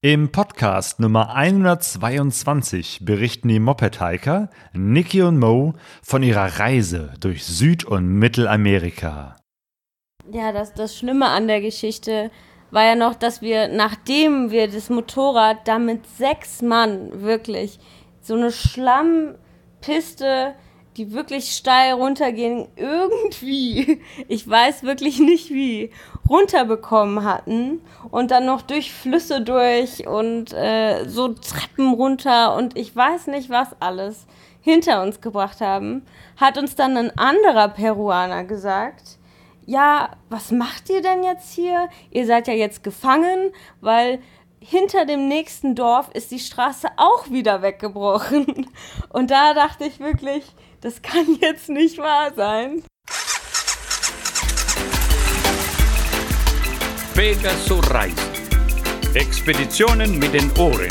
Im Podcast Nummer 122 berichten die Moped-Hiker Niki und Mo von ihrer Reise durch Süd- und Mittelamerika. Ja, das, das Schlimme an der Geschichte war ja noch, dass wir, nachdem wir das Motorrad da mit sechs Mann wirklich so eine Schlammpiste die wirklich steil runtergehen, irgendwie, ich weiß wirklich nicht wie, runterbekommen hatten und dann noch durch Flüsse durch und äh, so Treppen runter und ich weiß nicht was alles hinter uns gebracht haben, hat uns dann ein anderer Peruaner gesagt, ja, was macht ihr denn jetzt hier? Ihr seid ja jetzt gefangen, weil hinter dem nächsten Dorf ist die Straße auch wieder weggebrochen. Und da dachte ich wirklich, das kann jetzt nicht wahr sein. Pegasus Reisen. Expeditionen mit den Ohren.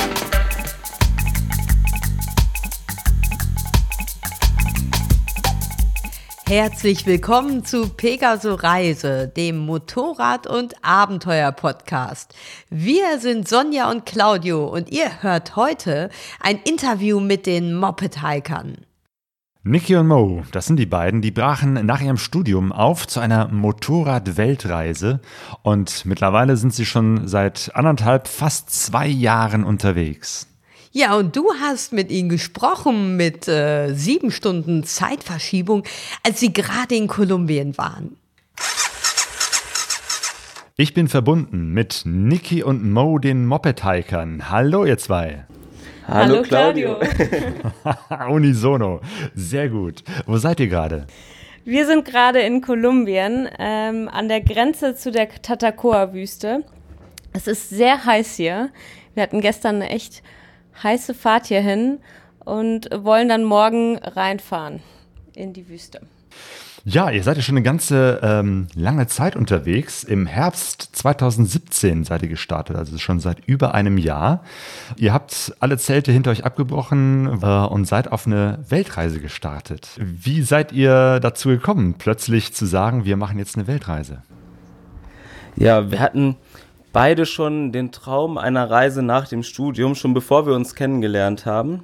Herzlich willkommen zu Pegaso Reise, dem Motorrad- und Abenteuer-Podcast. Wir sind Sonja und Claudio und ihr hört heute ein Interview mit den Moped-Hikern. Niki und Mo, das sind die beiden, die brachen nach ihrem Studium auf zu einer Motorrad-Weltreise und mittlerweile sind sie schon seit anderthalb, fast zwei Jahren unterwegs. Ja, und du hast mit ihnen gesprochen mit äh, sieben Stunden Zeitverschiebung, als sie gerade in Kolumbien waren. Ich bin verbunden mit Niki und Mo, den Moped-Hikern. Hallo, ihr zwei. Hallo, Hallo Claudio. Unisono. Sehr gut. Wo seid ihr gerade? Wir sind gerade in Kolumbien, ähm, an der Grenze zu der Tatacoa-Wüste. Es ist sehr heiß hier. Wir hatten gestern eine echt heiße Fahrt hierhin und wollen dann morgen reinfahren in die Wüste. Ja, ihr seid ja schon eine ganze ähm, lange Zeit unterwegs. Im Herbst 2017 seid ihr gestartet, also schon seit über einem Jahr. Ihr habt alle Zelte hinter euch abgebrochen äh, und seid auf eine Weltreise gestartet. Wie seid ihr dazu gekommen, plötzlich zu sagen, wir machen jetzt eine Weltreise? Ja, wir hatten beide schon den Traum einer Reise nach dem Studium, schon bevor wir uns kennengelernt haben.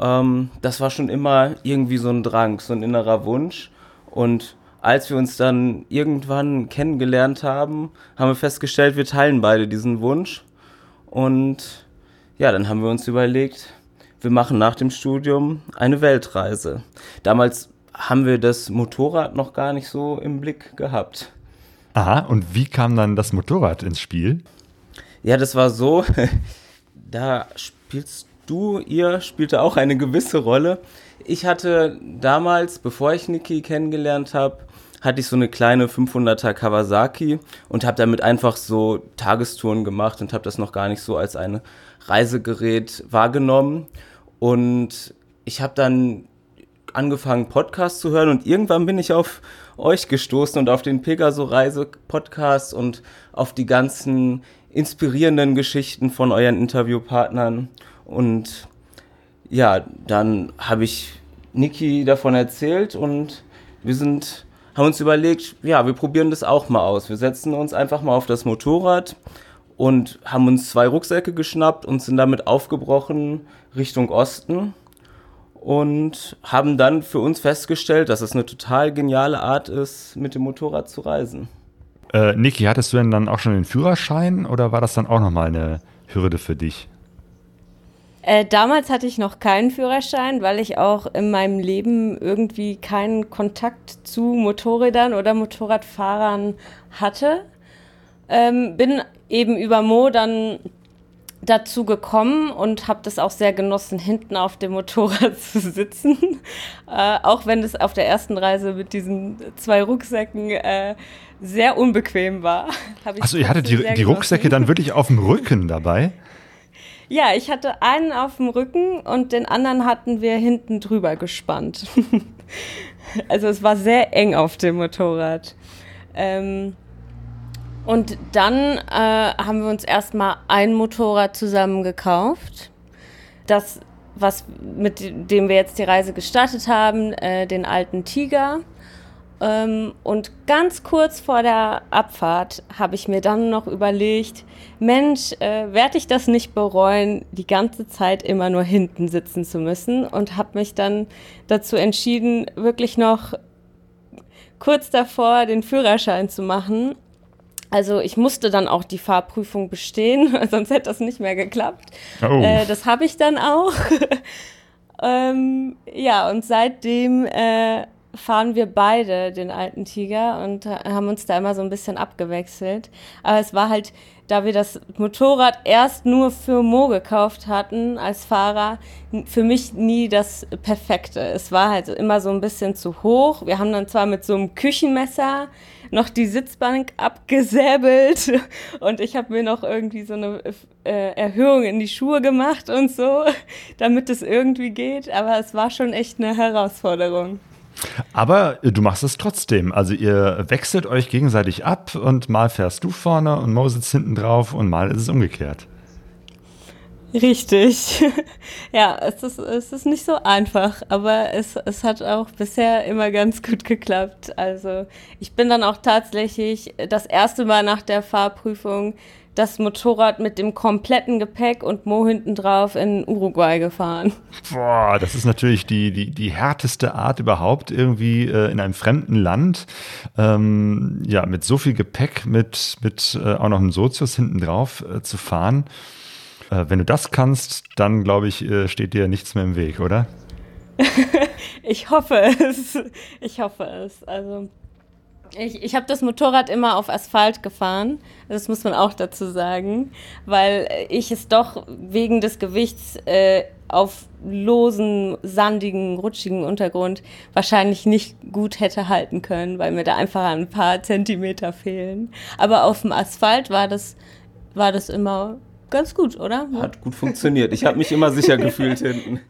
Ähm, das war schon immer irgendwie so ein Drang, so ein innerer Wunsch. Und als wir uns dann irgendwann kennengelernt haben, haben wir festgestellt, wir teilen beide diesen Wunsch. Und ja, dann haben wir uns überlegt, wir machen nach dem Studium eine Weltreise. Damals haben wir das Motorrad noch gar nicht so im Blick gehabt. Aha, und wie kam dann das Motorrad ins Spiel? Ja, das war so, da spielst du, ihr spielte auch eine gewisse Rolle. Ich hatte damals, bevor ich Niki kennengelernt habe, hatte ich so eine kleine 500er Kawasaki und habe damit einfach so Tagestouren gemacht und habe das noch gar nicht so als ein Reisegerät wahrgenommen. Und ich habe dann angefangen, Podcasts zu hören und irgendwann bin ich auf euch gestoßen und auf den Pegaso-Reise-Podcast und auf die ganzen inspirierenden Geschichten von euren Interviewpartnern. Und ja, dann habe ich Niki davon erzählt und wir sind, haben uns überlegt, ja, wir probieren das auch mal aus. Wir setzen uns einfach mal auf das Motorrad und haben uns zwei Rucksäcke geschnappt und sind damit aufgebrochen Richtung Osten und haben dann für uns festgestellt, dass es eine total geniale Art ist, mit dem Motorrad zu reisen. Äh, Niki, hattest du denn dann auch schon den Führerschein oder war das dann auch nochmal eine Hürde für dich? Äh, damals hatte ich noch keinen Führerschein, weil ich auch in meinem Leben irgendwie keinen Kontakt zu Motorrädern oder Motorradfahrern hatte. Ähm, bin eben über Mo dann dazu gekommen und habe das auch sehr genossen, hinten auf dem Motorrad zu sitzen. Äh, auch wenn es auf der ersten Reise mit diesen zwei Rucksäcken äh, sehr unbequem war. Achso, ihr hattet die, die Rucksäcke dann wirklich auf dem Rücken dabei? Ja, ich hatte einen auf dem Rücken und den anderen hatten wir hinten drüber gespannt. also es war sehr eng auf dem Motorrad. Ähm, und dann äh, haben wir uns erstmal ein Motorrad zusammen gekauft. Das, was mit dem wir jetzt die Reise gestartet haben, äh, den alten Tiger. Ähm, und ganz kurz vor der Abfahrt habe ich mir dann noch überlegt, Mensch, äh, werde ich das nicht bereuen, die ganze Zeit immer nur hinten sitzen zu müssen und habe mich dann dazu entschieden, wirklich noch kurz davor den Führerschein zu machen. Also ich musste dann auch die Fahrprüfung bestehen, sonst hätte das nicht mehr geklappt. Oh. Äh, das habe ich dann auch. ähm, ja, und seitdem äh, fahren wir beide den alten Tiger und haben uns da immer so ein bisschen abgewechselt. Aber es war halt, da wir das Motorrad erst nur für Mo gekauft hatten als Fahrer, für mich nie das Perfekte. Es war halt immer so ein bisschen zu hoch. Wir haben dann zwar mit so einem Küchenmesser noch die Sitzbank abgesäbelt und ich habe mir noch irgendwie so eine äh, Erhöhung in die Schuhe gemacht und so, damit es irgendwie geht. Aber es war schon echt eine Herausforderung. Aber du machst es trotzdem. Also ihr wechselt euch gegenseitig ab und mal fährst du vorne und Mo sitzt hinten drauf und mal ist es umgekehrt. Richtig. ja, es ist, es ist nicht so einfach, aber es, es hat auch bisher immer ganz gut geklappt. Also ich bin dann auch tatsächlich das erste Mal nach der Fahrprüfung das Motorrad mit dem kompletten Gepäck und Mo hinten drauf in Uruguay gefahren. Boah, das ist natürlich die, die, die härteste Art überhaupt, irgendwie äh, in einem fremden Land, ähm, ja, mit so viel Gepäck, mit, mit äh, auch noch einem Sozius hinten drauf äh, zu fahren. Äh, wenn du das kannst, dann glaube ich, äh, steht dir nichts mehr im Weg, oder? ich hoffe es. Ich hoffe es. Also ich, ich habe das Motorrad immer auf Asphalt gefahren, das muss man auch dazu sagen, weil ich es doch wegen des Gewichts äh, auf losen, sandigen, rutschigen Untergrund wahrscheinlich nicht gut hätte halten können, weil mir da einfach ein paar Zentimeter fehlen. Aber auf dem Asphalt war das, war das immer ganz gut, oder? Hat gut funktioniert. Ich habe mich immer sicher gefühlt hinten.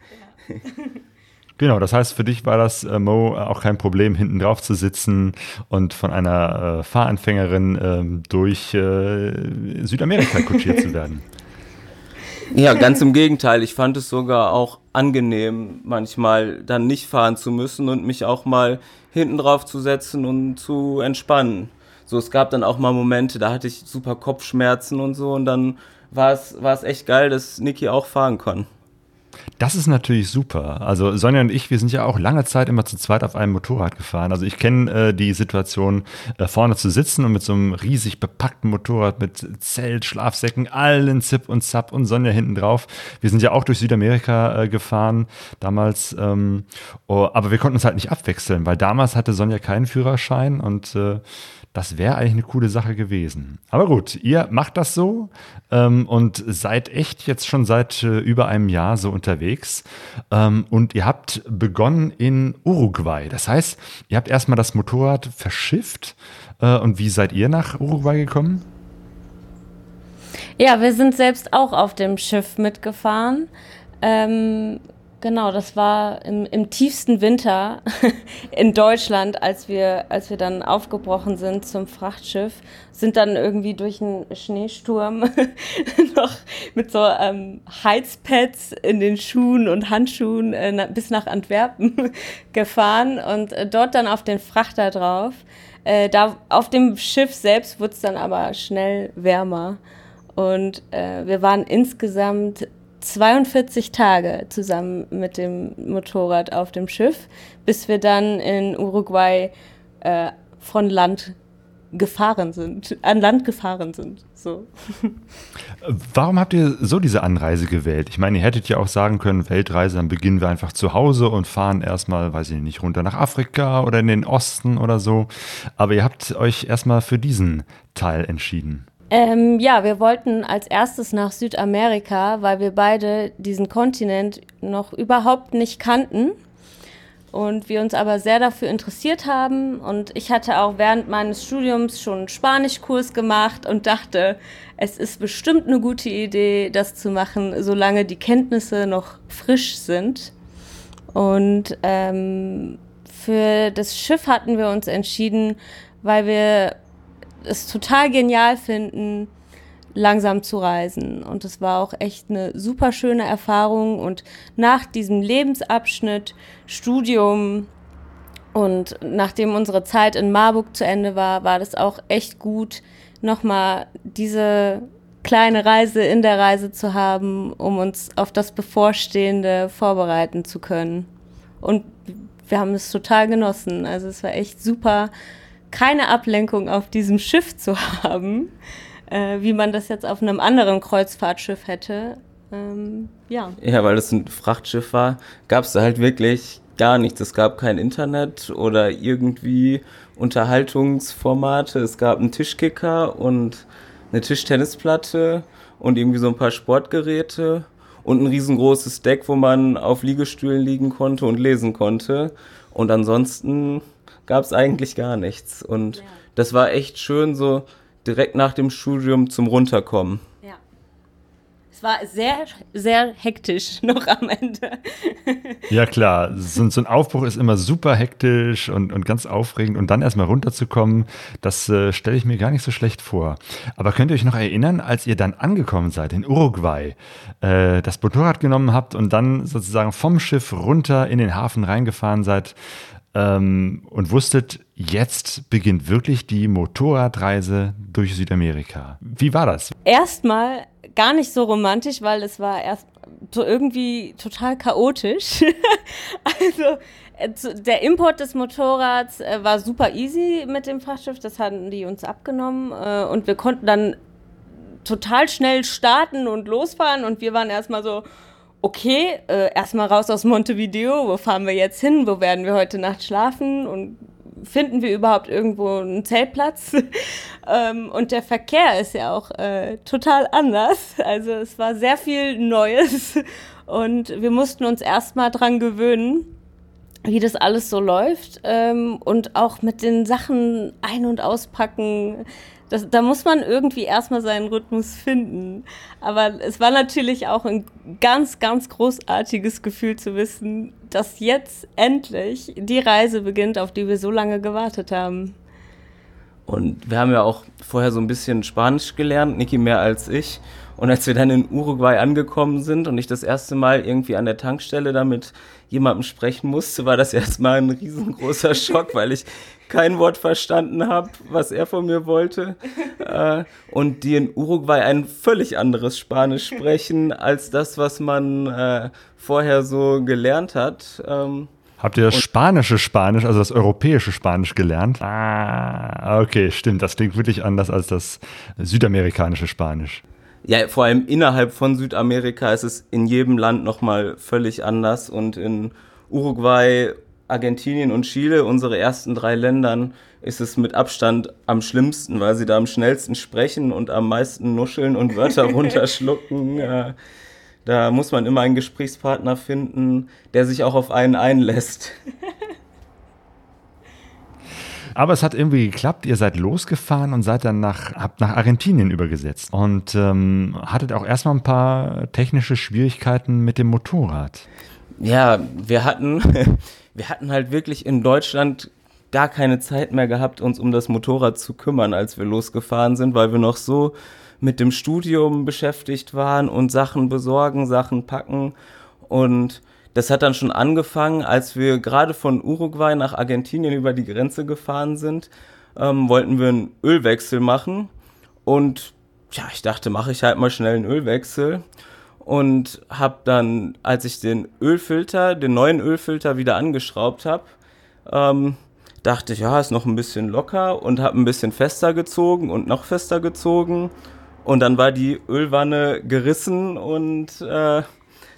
Genau, das heißt, für dich war das, äh, Mo, auch kein Problem, hinten drauf zu sitzen und von einer äh, Fahranfängerin ähm, durch äh, Südamerika kutschiert zu werden. Ja, ganz im Gegenteil. Ich fand es sogar auch angenehm, manchmal dann nicht fahren zu müssen und mich auch mal hinten drauf zu setzen und zu entspannen. So, es gab dann auch mal Momente, da hatte ich super Kopfschmerzen und so und dann war es, war es echt geil, dass Niki auch fahren kann. Das ist natürlich super. Also Sonja und ich, wir sind ja auch lange Zeit immer zu zweit auf einem Motorrad gefahren. Also ich kenne äh, die Situation, äh, vorne zu sitzen und mit so einem riesig bepackten Motorrad mit Zelt, Schlafsäcken, allen Zip und Zap und Sonja hinten drauf. Wir sind ja auch durch Südamerika äh, gefahren damals, ähm, oh, aber wir konnten uns halt nicht abwechseln, weil damals hatte Sonja keinen Führerschein und äh, das wäre eigentlich eine coole Sache gewesen. Aber gut, ihr macht das so ähm, und seid echt jetzt schon seit äh, über einem Jahr so unterwegs. Ähm, und ihr habt begonnen in Uruguay. Das heißt, ihr habt erstmal das Motorrad verschifft. Äh, und wie seid ihr nach Uruguay gekommen? Ja, wir sind selbst auch auf dem Schiff mitgefahren. Ähm, Genau, das war im, im tiefsten Winter in Deutschland, als wir, als wir dann aufgebrochen sind zum Frachtschiff, sind dann irgendwie durch einen Schneesturm noch mit so ähm, Heizpads in den Schuhen und Handschuhen äh, bis nach Antwerpen gefahren und äh, dort dann auf den Frachter drauf. Äh, da auf dem Schiff selbst wurde es dann aber schnell wärmer. Und äh, wir waren insgesamt 42 Tage zusammen mit dem Motorrad auf dem Schiff, bis wir dann in Uruguay äh, von Land gefahren sind, an Land gefahren sind. So. Warum habt ihr so diese Anreise gewählt? Ich meine, ihr hättet ja auch sagen können, Weltreise, dann beginnen wir einfach zu Hause und fahren erstmal, weiß ich nicht, runter nach Afrika oder in den Osten oder so. Aber ihr habt euch erstmal für diesen Teil entschieden. Ähm, ja, wir wollten als erstes nach Südamerika, weil wir beide diesen Kontinent noch überhaupt nicht kannten und wir uns aber sehr dafür interessiert haben. Und ich hatte auch während meines Studiums schon einen Spanischkurs gemacht und dachte, es ist bestimmt eine gute Idee, das zu machen, solange die Kenntnisse noch frisch sind. Und ähm, für das Schiff hatten wir uns entschieden, weil wir es total genial finden, langsam zu reisen. Und es war auch echt eine super schöne Erfahrung. Und nach diesem Lebensabschnitt, Studium Und nachdem unsere Zeit in Marburg zu Ende war, war das auch echt gut, nochmal diese kleine Reise in der Reise zu haben, um uns auf das Bevorstehende vorbereiten zu können. Und wir haben es total genossen. Also es war echt super, keine Ablenkung auf diesem Schiff zu haben, äh, wie man das jetzt auf einem anderen Kreuzfahrtschiff hätte. Ähm, ja. Ja, weil es ein Frachtschiff war, gab es da halt wirklich gar nichts. Es gab kein Internet oder irgendwie Unterhaltungsformate. Es gab einen Tischkicker und eine Tischtennisplatte und irgendwie so ein paar Sportgeräte und ein riesengroßes Deck, wo man auf Liegestühlen liegen konnte und lesen konnte. Und ansonsten gab es eigentlich gar nichts. Und ja. das war echt schön, so direkt nach dem Studium zum Runterkommen. Es war sehr, sehr hektisch noch am Ende. Ja, klar. So, so ein Aufbruch ist immer super hektisch und, und ganz aufregend. Und dann erstmal runterzukommen, das äh, stelle ich mir gar nicht so schlecht vor. Aber könnt ihr euch noch erinnern, als ihr dann angekommen seid in Uruguay, äh, das Motorrad genommen habt und dann sozusagen vom Schiff runter in den Hafen reingefahren seid? Ähm, und wusstet, jetzt beginnt wirklich die Motorradreise durch Südamerika. Wie war das? Erstmal gar nicht so romantisch, weil es war erst so irgendwie total chaotisch. also äh, der Import des Motorrads äh, war super easy mit dem Frachtschiff, das hatten die uns abgenommen äh, und wir konnten dann total schnell starten und losfahren und wir waren erstmal so, okay, äh, erstmal raus aus Montevideo, wo fahren wir jetzt hin, wo werden wir heute Nacht schlafen und finden wir überhaupt irgendwo einen Zeltplatz? ähm, und der Verkehr ist ja auch äh, total anders. Also es war sehr viel Neues und wir mussten uns erstmal dran gewöhnen wie das alles so läuft ähm, und auch mit den Sachen ein- und auspacken. Das, da muss man irgendwie erstmal seinen Rhythmus finden. Aber es war natürlich auch ein ganz, ganz großartiges Gefühl zu wissen, dass jetzt endlich die Reise beginnt, auf die wir so lange gewartet haben. Und wir haben ja auch vorher so ein bisschen Spanisch gelernt, Niki mehr als ich. Und als wir dann in Uruguay angekommen sind und ich das erste Mal irgendwie an der Tankstelle damit jemandem sprechen musste, war das erstmal ein riesengroßer Schock, weil ich kein Wort verstanden habe, was er von mir wollte. Äh, und die in Uruguay ein völlig anderes Spanisch sprechen als das, was man äh, vorher so gelernt hat. Ähm, Habt ihr das spanische Spanisch, also das europäische Spanisch gelernt? Ah, okay, stimmt. Das klingt wirklich anders als das südamerikanische Spanisch. Ja, vor allem innerhalb von Südamerika ist es in jedem Land nochmal völlig anders und in Uruguay, Argentinien und Chile, unsere ersten drei Ländern, ist es mit Abstand am schlimmsten, weil sie da am schnellsten sprechen und am meisten nuscheln und Wörter runterschlucken. ja. Da muss man immer einen Gesprächspartner finden, der sich auch auf einen einlässt. Aber es hat irgendwie geklappt. Ihr seid losgefahren und seid dann nach, habt nach Argentinien übergesetzt und ähm, hattet auch erstmal ein paar technische Schwierigkeiten mit dem Motorrad. Ja, wir hatten, wir hatten halt wirklich in Deutschland gar keine Zeit mehr gehabt, uns um das Motorrad zu kümmern, als wir losgefahren sind, weil wir noch so mit dem Studium beschäftigt waren und Sachen besorgen, Sachen packen und das hat dann schon angefangen, als wir gerade von Uruguay nach Argentinien über die Grenze gefahren sind, ähm, wollten wir einen Ölwechsel machen. Und ja, ich dachte, mache ich halt mal schnell einen Ölwechsel. Und habe dann, als ich den Ölfilter, den neuen Ölfilter wieder angeschraubt habe, ähm, dachte ich, ja, ist noch ein bisschen locker und habe ein bisschen fester gezogen und noch fester gezogen. Und dann war die Ölwanne gerissen und äh,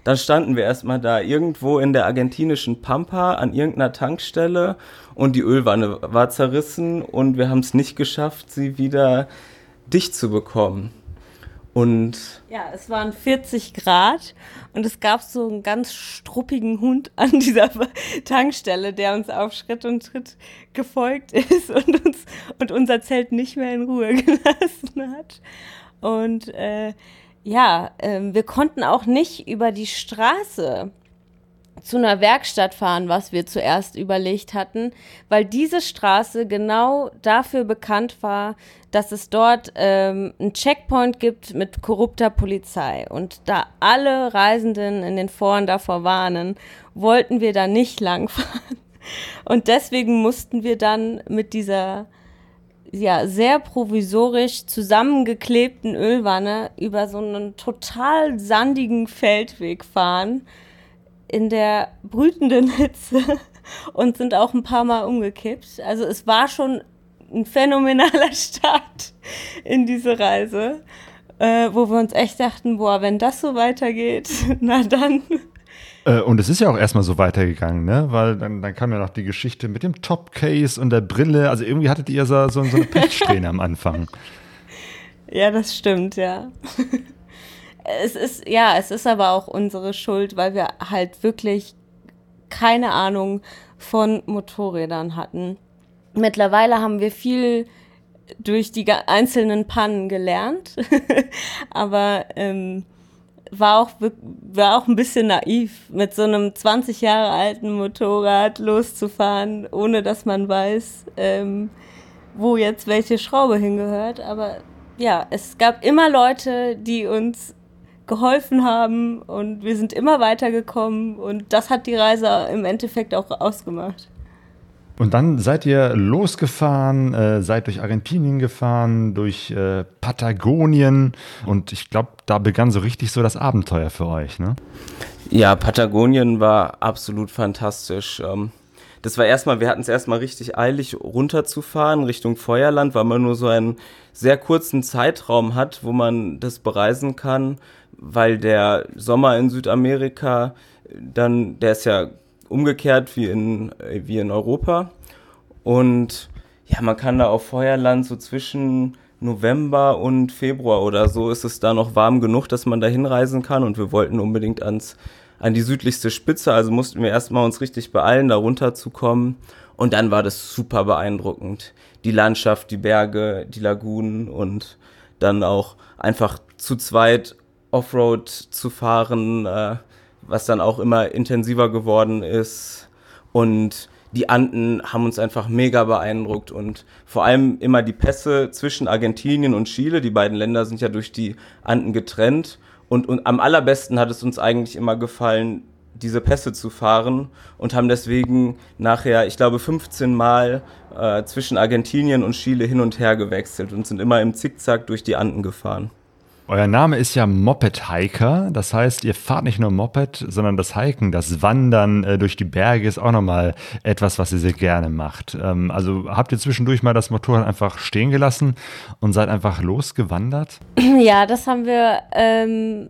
dann standen wir erstmal da irgendwo in der argentinischen Pampa an irgendeiner Tankstelle und die Ölwanne war zerrissen und wir haben es nicht geschafft, sie wieder dicht zu bekommen. Und ja, es waren 40 Grad und es gab so einen ganz struppigen Hund an dieser Tankstelle, der uns auf Schritt und Tritt gefolgt ist und uns und unser Zelt nicht mehr in Ruhe gelassen hat. Und äh, ja, ähm, wir konnten auch nicht über die Straße zu einer Werkstatt fahren, was wir zuerst überlegt hatten, weil diese Straße genau dafür bekannt war, dass es dort ähm, einen Checkpoint gibt mit korrupter Polizei. Und da alle Reisenden in den Foren davor warnen, wollten wir da nicht langfahren. Und deswegen mussten wir dann mit dieser ja, sehr provisorisch zusammengeklebten Ölwanne über so einen total sandigen Feldweg fahren in der brütenden Hitze und sind auch ein paar Mal umgekippt. Also es war schon ein phänomenaler Start in diese Reise, äh, wo wir uns echt dachten, boah, wenn das so weitergeht, na dann. Äh, und es ist ja auch erstmal so weitergegangen, ne? Weil dann, dann kam ja noch die Geschichte mit dem Top-Case und der Brille. Also irgendwie hattet ihr so, so, so eine Pechsträhne am Anfang. Ja, das stimmt, ja. Es ist, ja, es ist aber auch unsere Schuld, weil wir halt wirklich keine Ahnung von Motorrädern hatten. Mittlerweile haben wir viel durch die einzelnen Pannen gelernt, aber ähm, war auch, war auch ein bisschen naiv, mit so einem 20 Jahre alten Motorrad loszufahren, ohne dass man weiß, ähm, wo jetzt welche Schraube hingehört. Aber ja, es gab immer Leute, die uns geholfen haben und wir sind immer weitergekommen und das hat die Reise im Endeffekt auch ausgemacht. Und dann seid ihr losgefahren, äh, seid durch Argentinien gefahren, durch äh, Patagonien und ich glaube, da begann so richtig so das Abenteuer für euch, ne? Ja, Patagonien war absolut fantastisch. Ähm, das war erstmal, wir hatten es erstmal richtig eilig runterzufahren Richtung Feuerland, weil man nur so einen sehr kurzen Zeitraum hat, wo man das bereisen kann, weil der Sommer in Südamerika dann, der ist ja umgekehrt wie in, wie in Europa. Und ja, man kann da auf Feuerland so zwischen November und Februar oder so ist es da noch warm genug, dass man da hinreisen kann. Und wir wollten unbedingt ans, an die südlichste Spitze, also mussten wir erstmal uns richtig beeilen, da runterzukommen. Und dann war das super beeindruckend. Die Landschaft, die Berge, die Lagunen und dann auch einfach zu zweit Offroad zu fahren, äh, was dann auch immer intensiver geworden ist. Und die Anden haben uns einfach mega beeindruckt und vor allem immer die Pässe zwischen Argentinien und Chile. Die beiden Länder sind ja durch die Anden getrennt. Und, und am allerbesten hat es uns eigentlich immer gefallen, diese Pässe zu fahren und haben deswegen nachher, ich glaube, 15 Mal äh, zwischen Argentinien und Chile hin und her gewechselt und sind immer im Zickzack durch die Anden gefahren. Euer Name ist ja Moped Hiker, das heißt, ihr fahrt nicht nur Moped, sondern das Hiken, das Wandern äh, durch die Berge ist auch nochmal etwas, was ihr sehr gerne macht. Ähm, also habt ihr zwischendurch mal das Motorrad einfach stehen gelassen und seid einfach losgewandert? Ja, das haben wir ähm,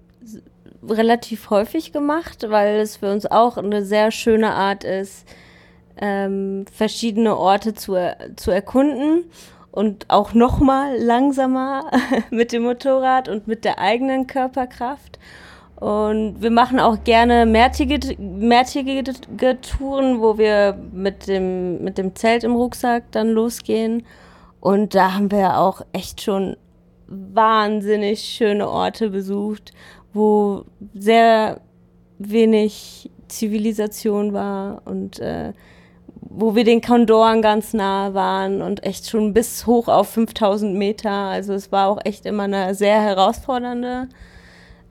relativ häufig gemacht, weil es für uns auch eine sehr schöne Art ist, ähm, verschiedene Orte zu, zu erkunden und auch noch mal langsamer mit dem Motorrad und mit der eigenen Körperkraft. Und wir machen auch gerne mehrtägige, mehrtägige Touren, wo wir mit dem, mit dem Zelt im Rucksack dann losgehen. Und da haben wir auch echt schon wahnsinnig schöne Orte besucht, wo sehr wenig Zivilisation war und äh, wo wir den Kondoren ganz nah waren und echt schon bis hoch auf 5000 Meter. Also es war auch echt immer eine sehr herausfordernde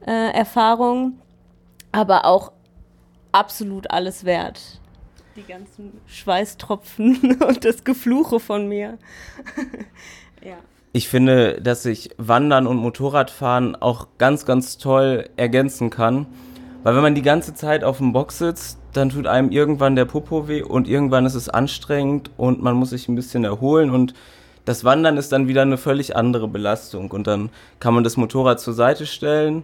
äh, Erfahrung, aber auch absolut alles wert. Die ganzen Schweißtropfen und das Gefluche von mir. ja. Ich finde, dass sich Wandern und Motorradfahren auch ganz, ganz toll ergänzen kann. Weil wenn man die ganze Zeit auf dem Box sitzt, dann tut einem irgendwann der Popo weh und irgendwann ist es anstrengend und man muss sich ein bisschen erholen und das Wandern ist dann wieder eine völlig andere Belastung und dann kann man das Motorrad zur Seite stellen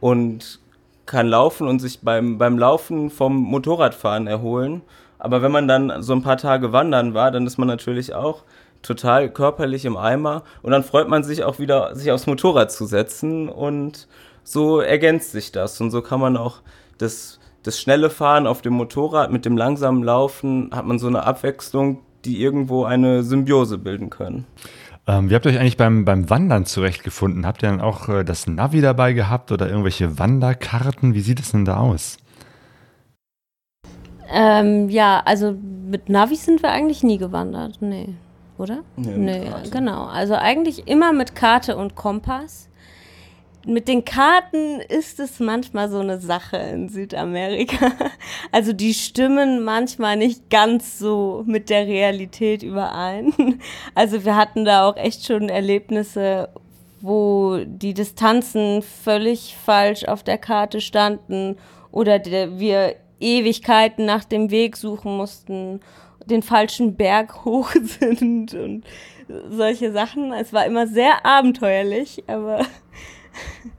und kann laufen und sich beim, beim Laufen vom Motorradfahren erholen. Aber wenn man dann so ein paar Tage wandern war, dann ist man natürlich auch total körperlich im Eimer und dann freut man sich auch wieder, sich aufs Motorrad zu setzen und so ergänzt sich das und so kann man auch das das schnelle Fahren auf dem Motorrad mit dem langsamen Laufen hat man so eine Abwechslung, die irgendwo eine Symbiose bilden können. Ähm, wie habt ihr euch eigentlich beim, beim Wandern zurechtgefunden? Habt ihr dann auch äh, das Navi dabei gehabt oder irgendwelche Wanderkarten? Wie sieht es denn da aus? Ähm, ja, also mit Navi sind wir eigentlich nie gewandert, nee, oder? Nee, nee genau. Also eigentlich immer mit Karte und Kompass. Mit den Karten ist es manchmal so eine Sache in Südamerika. Also die stimmen manchmal nicht ganz so mit der Realität überein. Also wir hatten da auch echt schon Erlebnisse, wo die Distanzen völlig falsch auf der Karte standen oder der, wir Ewigkeiten nach dem Weg suchen mussten, den falschen Berg hoch sind und solche Sachen. Es war immer sehr abenteuerlich, aber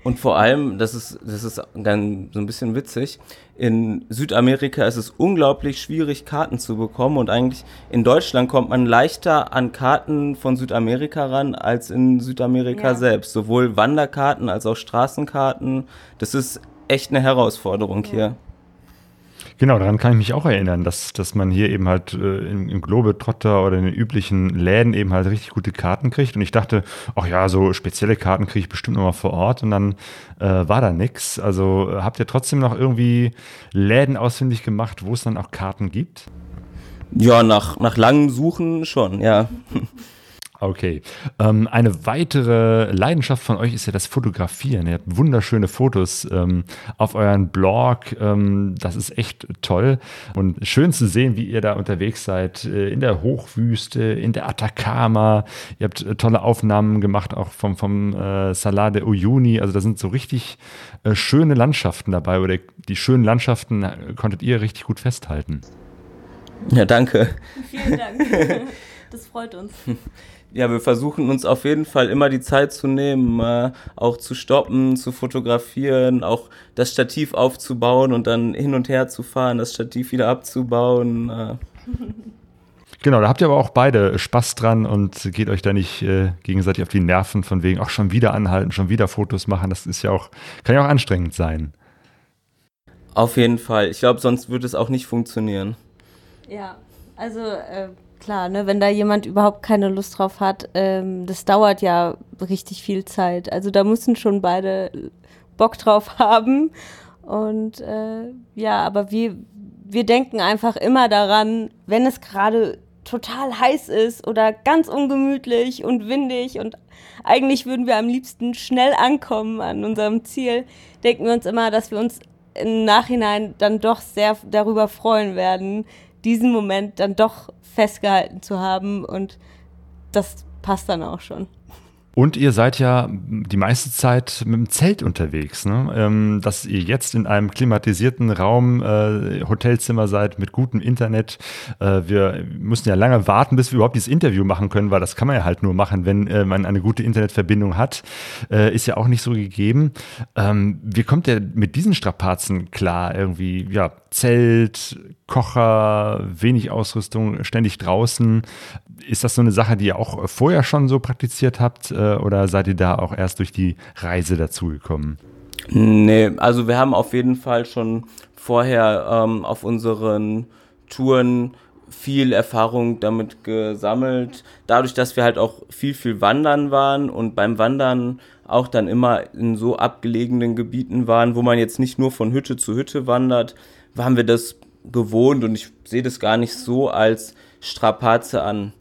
und vor allem, das ist, das ist ganz, so ein bisschen witzig, in Südamerika ist es unglaublich schwierig, Karten zu bekommen und eigentlich in Deutschland kommt man leichter an Karten von Südamerika ran als in Südamerika ja. selbst. Sowohl Wanderkarten als auch Straßenkarten. Das ist echt eine Herausforderung ja. hier. Genau, daran kann ich mich auch erinnern, dass, dass man hier eben halt äh, im, im Globetrotter oder in den üblichen Läden eben halt richtig gute Karten kriegt. Und ich dachte, ach ja, so spezielle Karten kriege ich bestimmt nochmal vor Ort. Und dann äh, war da nichts. Also habt ihr trotzdem noch irgendwie Läden ausfindig gemacht, wo es dann auch Karten gibt? Ja, nach, nach langem Suchen schon, ja. Okay. Ähm, eine weitere Leidenschaft von euch ist ja das Fotografieren. Ihr habt wunderschöne Fotos ähm, auf euren Blog. Ähm, das ist echt toll und schön zu sehen, wie ihr da unterwegs seid äh, in der Hochwüste, in der Atacama. Ihr habt äh, tolle Aufnahmen gemacht, auch vom, vom äh, Salar de Uyuni. Also da sind so richtig äh, schöne Landschaften dabei oder die schönen Landschaften äh, konntet ihr richtig gut festhalten. Ja, danke. Vielen Dank. Das freut uns. Ja, wir versuchen uns auf jeden Fall immer die Zeit zu nehmen, äh, auch zu stoppen, zu fotografieren, auch das Stativ aufzubauen und dann hin und her zu fahren, das Stativ wieder abzubauen. Äh. Genau, da habt ihr aber auch beide Spaß dran und geht euch da nicht äh, gegenseitig auf die Nerven von wegen, auch schon wieder anhalten, schon wieder Fotos machen. Das ist ja auch, kann ja auch anstrengend sein. Auf jeden Fall. Ich glaube, sonst würde es auch nicht funktionieren. Ja, also äh, klar, ne, wenn da jemand überhaupt keine Lust drauf hat, ähm, das dauert ja richtig viel Zeit. Also da müssen schon beide Bock drauf haben. Und äh, ja, aber wir, wir denken einfach immer daran, wenn es gerade total heiß ist oder ganz ungemütlich und windig und eigentlich würden wir am liebsten schnell ankommen an unserem Ziel, denken wir uns immer, dass wir uns im Nachhinein dann doch sehr darüber freuen werden, diesen Moment dann doch festgehalten zu haben und das passt dann auch schon. Und ihr seid ja die meiste Zeit mit dem Zelt unterwegs, ne? ähm, dass ihr jetzt in einem klimatisierten Raum, äh, Hotelzimmer seid mit gutem Internet. Äh, wir mussten ja lange warten, bis wir überhaupt dieses Interview machen können, weil das kann man ja halt nur machen, wenn äh, man eine gute Internetverbindung hat. Äh, ist ja auch nicht so gegeben. Ähm, wie kommt ihr mit diesen Strapazen klar? Irgendwie, ja, Zelt, Kocher, wenig Ausrüstung, ständig draußen. Ist das so eine Sache, die ihr auch vorher schon so praktiziert habt äh, oder seid ihr da auch erst durch die Reise dazugekommen? Nee, also wir haben auf jeden Fall schon vorher ähm, auf unseren Touren viel Erfahrung damit gesammelt. Dadurch, dass wir halt auch viel, viel wandern waren und beim Wandern auch dann immer in so abgelegenen Gebieten waren, wo man jetzt nicht nur von Hütte zu Hütte wandert, waren wir das gewohnt und ich sehe das gar nicht so als Strapaze an.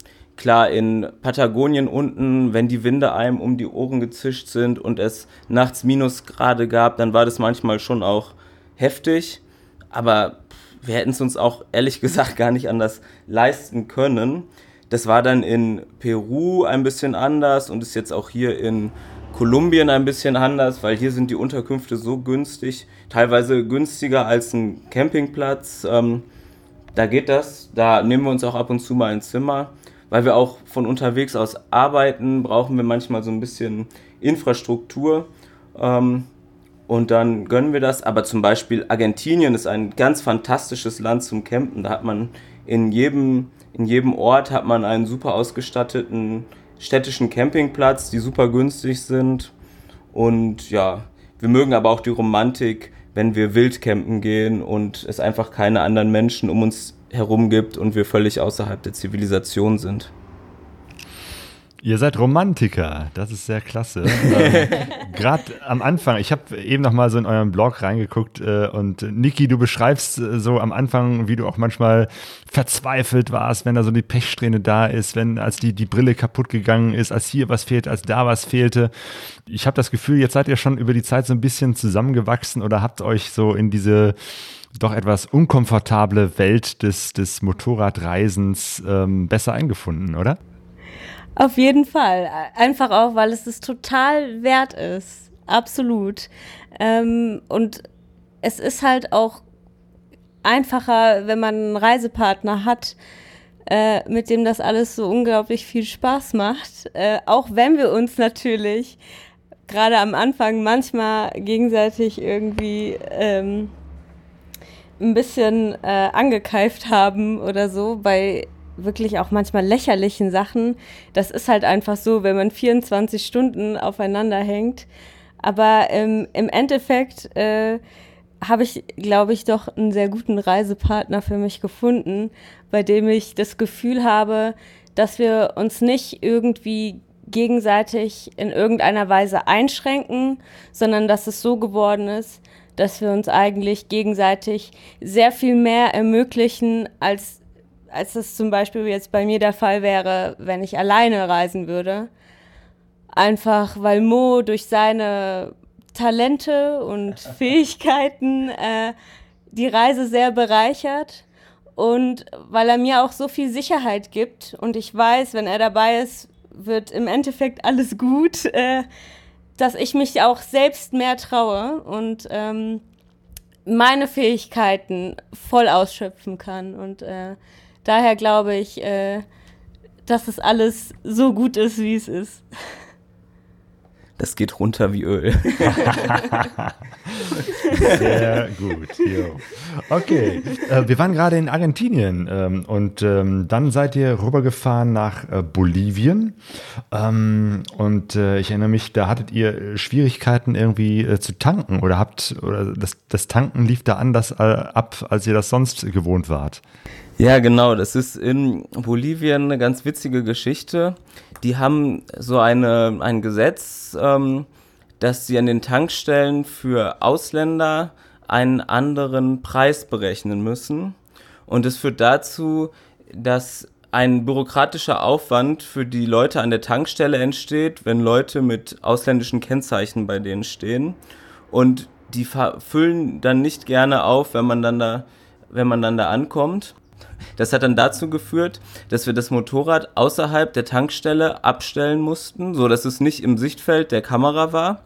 Klar, in Patagonien unten, wenn die Winde einem um die Ohren gezischt sind und es nachts Minusgrade gab, dann war das manchmal schon auch heftig. Aber wir hätten es uns auch ehrlich gesagt gar nicht anders leisten können. Das war dann in Peru ein bisschen anders und ist jetzt auch hier in Kolumbien ein bisschen anders, weil hier sind die Unterkünfte so günstig, teilweise günstiger als ein Campingplatz. Ähm, da geht das. Da nehmen wir uns auch ab und zu mal ein Zimmer weil wir auch von unterwegs aus arbeiten, brauchen wir manchmal so ein bisschen Infrastruktur. Ähm, und dann gönnen wir das. Aber zum Beispiel Argentinien ist ein ganz fantastisches Land zum Campen. Da hat man in jedem, in jedem Ort hat man einen super ausgestatteten städtischen Campingplatz, die super günstig sind. Und ja, wir mögen aber auch die Romantik, wenn wir wild campen gehen und es einfach keine anderen Menschen um uns herum gibt und wir völlig außerhalb der Zivilisation sind. Ihr seid Romantiker, das ist sehr klasse. ähm, Gerade am Anfang, ich habe eben noch mal so in euren Blog reingeguckt äh, und Niki, du beschreibst äh, so am Anfang, wie du auch manchmal verzweifelt warst, wenn da so die Pechsträhne da ist, wenn als die, die Brille kaputt gegangen ist, als hier was fehlt, als da was fehlte. Ich habe das Gefühl, jetzt seid ihr schon über die Zeit so ein bisschen zusammengewachsen oder habt euch so in diese doch etwas unkomfortable Welt des, des Motorradreisens ähm, besser eingefunden, oder? Auf jeden Fall. Einfach auch, weil es es total wert ist. Absolut. Ähm, und es ist halt auch einfacher, wenn man einen Reisepartner hat, äh, mit dem das alles so unglaublich viel Spaß macht. Äh, auch wenn wir uns natürlich gerade am Anfang manchmal gegenseitig irgendwie ähm, ein bisschen äh, angekeift haben oder so bei wirklich auch manchmal lächerlichen Sachen. Das ist halt einfach so, wenn man 24 Stunden aufeinander hängt. Aber ähm, im Endeffekt äh, habe ich, glaube ich, doch einen sehr guten Reisepartner für mich gefunden, bei dem ich das Gefühl habe, dass wir uns nicht irgendwie gegenseitig in irgendeiner Weise einschränken, sondern dass es so geworden ist, dass wir uns eigentlich gegenseitig sehr viel mehr ermöglichen, als als das zum Beispiel jetzt bei mir der Fall wäre, wenn ich alleine reisen würde. Einfach weil Mo durch seine Talente und Fähigkeiten äh, die Reise sehr bereichert und weil er mir auch so viel Sicherheit gibt und ich weiß, wenn er dabei ist, wird im Endeffekt alles gut, äh, dass ich mich auch selbst mehr traue und ähm, meine Fähigkeiten voll ausschöpfen kann und äh, daher glaube ich, äh, dass es alles so gut ist, wie es ist. Das geht runter wie Öl. Sehr gut. Jo. Okay, äh, wir waren gerade in Argentinien ähm, und ähm, dann seid ihr rübergefahren nach äh, Bolivien. Ähm, und äh, ich erinnere mich, da hattet ihr Schwierigkeiten irgendwie äh, zu tanken oder habt, oder das, das Tanken lief da anders äh, ab, als ihr das sonst gewohnt wart. Ja, genau. Das ist in Bolivien eine ganz witzige Geschichte. Die haben so eine, ein Gesetz, ähm, dass sie an den Tankstellen für Ausländer einen anderen Preis berechnen müssen. Und es führt dazu, dass ein bürokratischer Aufwand für die Leute an der Tankstelle entsteht, wenn Leute mit ausländischen Kennzeichen bei denen stehen. Und die füllen dann nicht gerne auf, wenn man dann da, wenn man dann da ankommt. Das hat dann dazu geführt, dass wir das Motorrad außerhalb der Tankstelle abstellen mussten, so dass es nicht im Sichtfeld der Kamera war.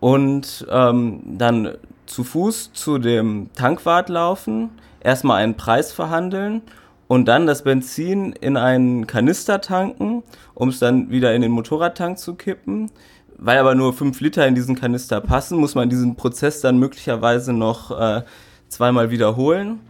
Und ähm, dann zu Fuß zu dem Tankwart laufen, erstmal einen Preis verhandeln und dann das Benzin in einen Kanister tanken, um es dann wieder in den Motorradtank zu kippen. Weil aber nur fünf Liter in diesen Kanister passen, muss man diesen Prozess dann möglicherweise noch äh, zweimal wiederholen.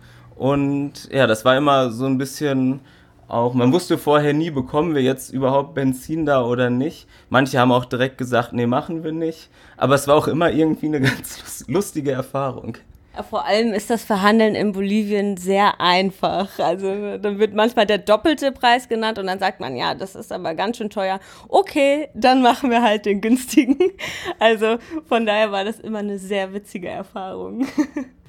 Und ja, das war immer so ein bisschen auch, man wusste vorher nie, bekommen wir jetzt überhaupt Benzin da oder nicht. Manche haben auch direkt gesagt, nee, machen wir nicht. Aber es war auch immer irgendwie eine ganz lustige Erfahrung. Vor allem ist das Verhandeln in Bolivien sehr einfach. Also dann wird manchmal der doppelte Preis genannt und dann sagt man, ja, das ist aber ganz schön teuer. Okay, dann machen wir halt den günstigen. Also von daher war das immer eine sehr witzige Erfahrung.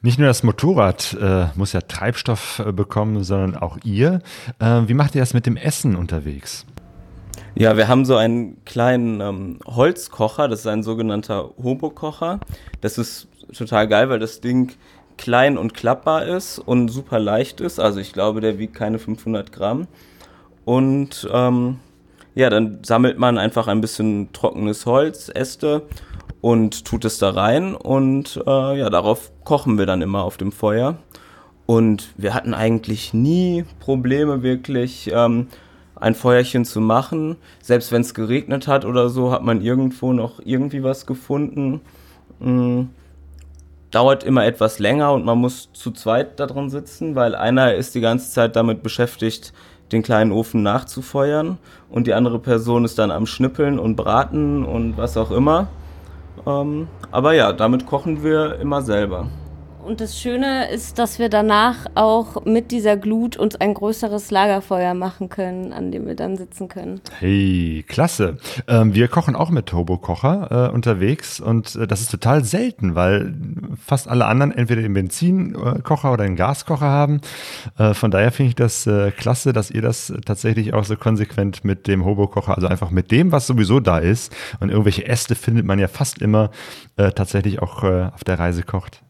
Nicht nur das Motorrad äh, muss ja Treibstoff äh, bekommen, sondern auch ihr. Äh, wie macht ihr das mit dem Essen unterwegs? Ja, wir haben so einen kleinen ähm, Holzkocher, das ist ein sogenannter Hobo-Kocher. Das ist total geil, weil das Ding klein und klappbar ist und super leicht ist. Also ich glaube, der wiegt keine 500 Gramm. Und ähm, ja, dann sammelt man einfach ein bisschen trockenes Holz, Äste und tut es da rein und äh, ja, darauf kochen wir dann immer auf dem Feuer. Und wir hatten eigentlich nie Probleme wirklich ähm, ein Feuerchen zu machen. Selbst wenn es geregnet hat oder so, hat man irgendwo noch irgendwie was gefunden. Mhm. Dauert immer etwas länger und man muss zu zweit da drin sitzen, weil einer ist die ganze Zeit damit beschäftigt, den kleinen Ofen nachzufeuern und die andere Person ist dann am Schnippeln und Braten und was auch immer. Ähm, aber ja, damit kochen wir immer selber. Und das Schöne ist, dass wir danach auch mit dieser Glut uns ein größeres Lagerfeuer machen können, an dem wir dann sitzen können. Hey, klasse. Ähm, wir kochen auch mit Turbokocher äh, unterwegs und äh, das ist total selten, weil fast alle anderen entweder den Benzinkocher oder den Gaskocher haben. Äh, von daher finde ich das äh, klasse, dass ihr das tatsächlich auch so konsequent mit dem Hobo-Kocher, also einfach mit dem, was sowieso da ist. Und irgendwelche Äste findet man ja fast immer äh, tatsächlich auch äh, auf der Reise kocht.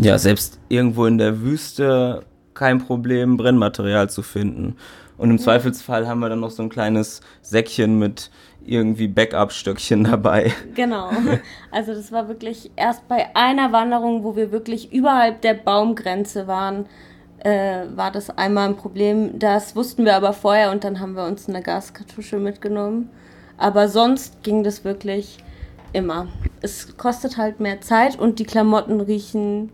Ja, selbst irgendwo in der Wüste kein Problem, Brennmaterial zu finden. Und im Zweifelsfall haben wir dann noch so ein kleines Säckchen mit irgendwie Backup-Stöckchen dabei. Genau. Also das war wirklich erst bei einer Wanderung, wo wir wirklich überhalb der Baumgrenze waren, äh, war das einmal ein Problem. Das wussten wir aber vorher und dann haben wir uns eine Gaskartusche mitgenommen. Aber sonst ging das wirklich immer. Es kostet halt mehr Zeit und die Klamotten riechen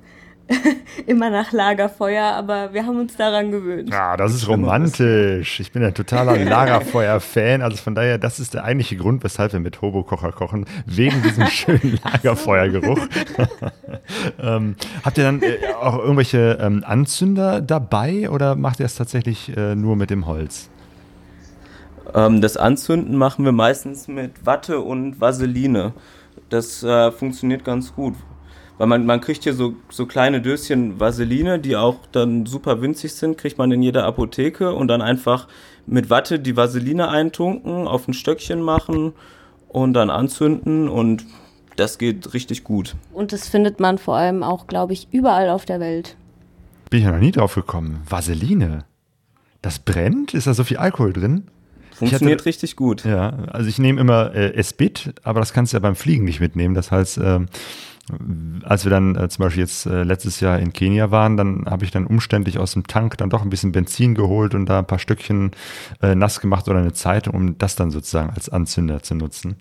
immer nach Lagerfeuer, aber wir haben uns daran gewöhnt. Ja, das ist romantisch. Ich bin ein totaler Lagerfeuer-Fan. Also von daher, das ist der eigentliche Grund, weshalb wir mit Hobo-Kocher kochen, wegen diesem schönen Lagerfeuergeruch. ähm, habt ihr dann äh, auch irgendwelche ähm, Anzünder dabei oder macht ihr es tatsächlich äh, nur mit dem Holz? Ähm, das Anzünden machen wir meistens mit Watte und Vaseline. Das äh, funktioniert ganz gut. Weil man, man kriegt hier so, so kleine Döschen Vaseline, die auch dann super winzig sind, kriegt man in jeder Apotheke und dann einfach mit Watte die Vaseline eintunken, auf ein Stöckchen machen und dann anzünden und das geht richtig gut. Und das findet man vor allem auch, glaube ich, überall auf der Welt. Bin ich ja noch nie drauf gekommen. Vaseline. Das brennt? Ist da so viel Alkohol drin? Funktioniert hatte, richtig gut. Ja, also ich nehme immer äh, Esbit, aber das kannst du ja beim Fliegen nicht mitnehmen. Das heißt, äh, als wir dann äh, zum Beispiel jetzt äh, letztes Jahr in Kenia waren, dann habe ich dann umständlich aus dem Tank dann doch ein bisschen Benzin geholt und da ein paar Stückchen äh, nass gemacht oder eine Zeitung, um das dann sozusagen als Anzünder zu nutzen.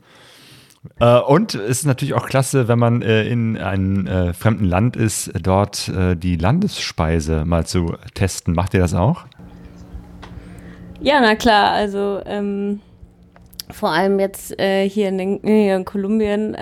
Äh, und es ist natürlich auch klasse, wenn man äh, in einem äh, fremden Land ist, dort die Landesspeise mal zu testen. Macht ihr das auch? Ja, na klar. Also ähm, vor allem jetzt hier in, den, hier in Kolumbien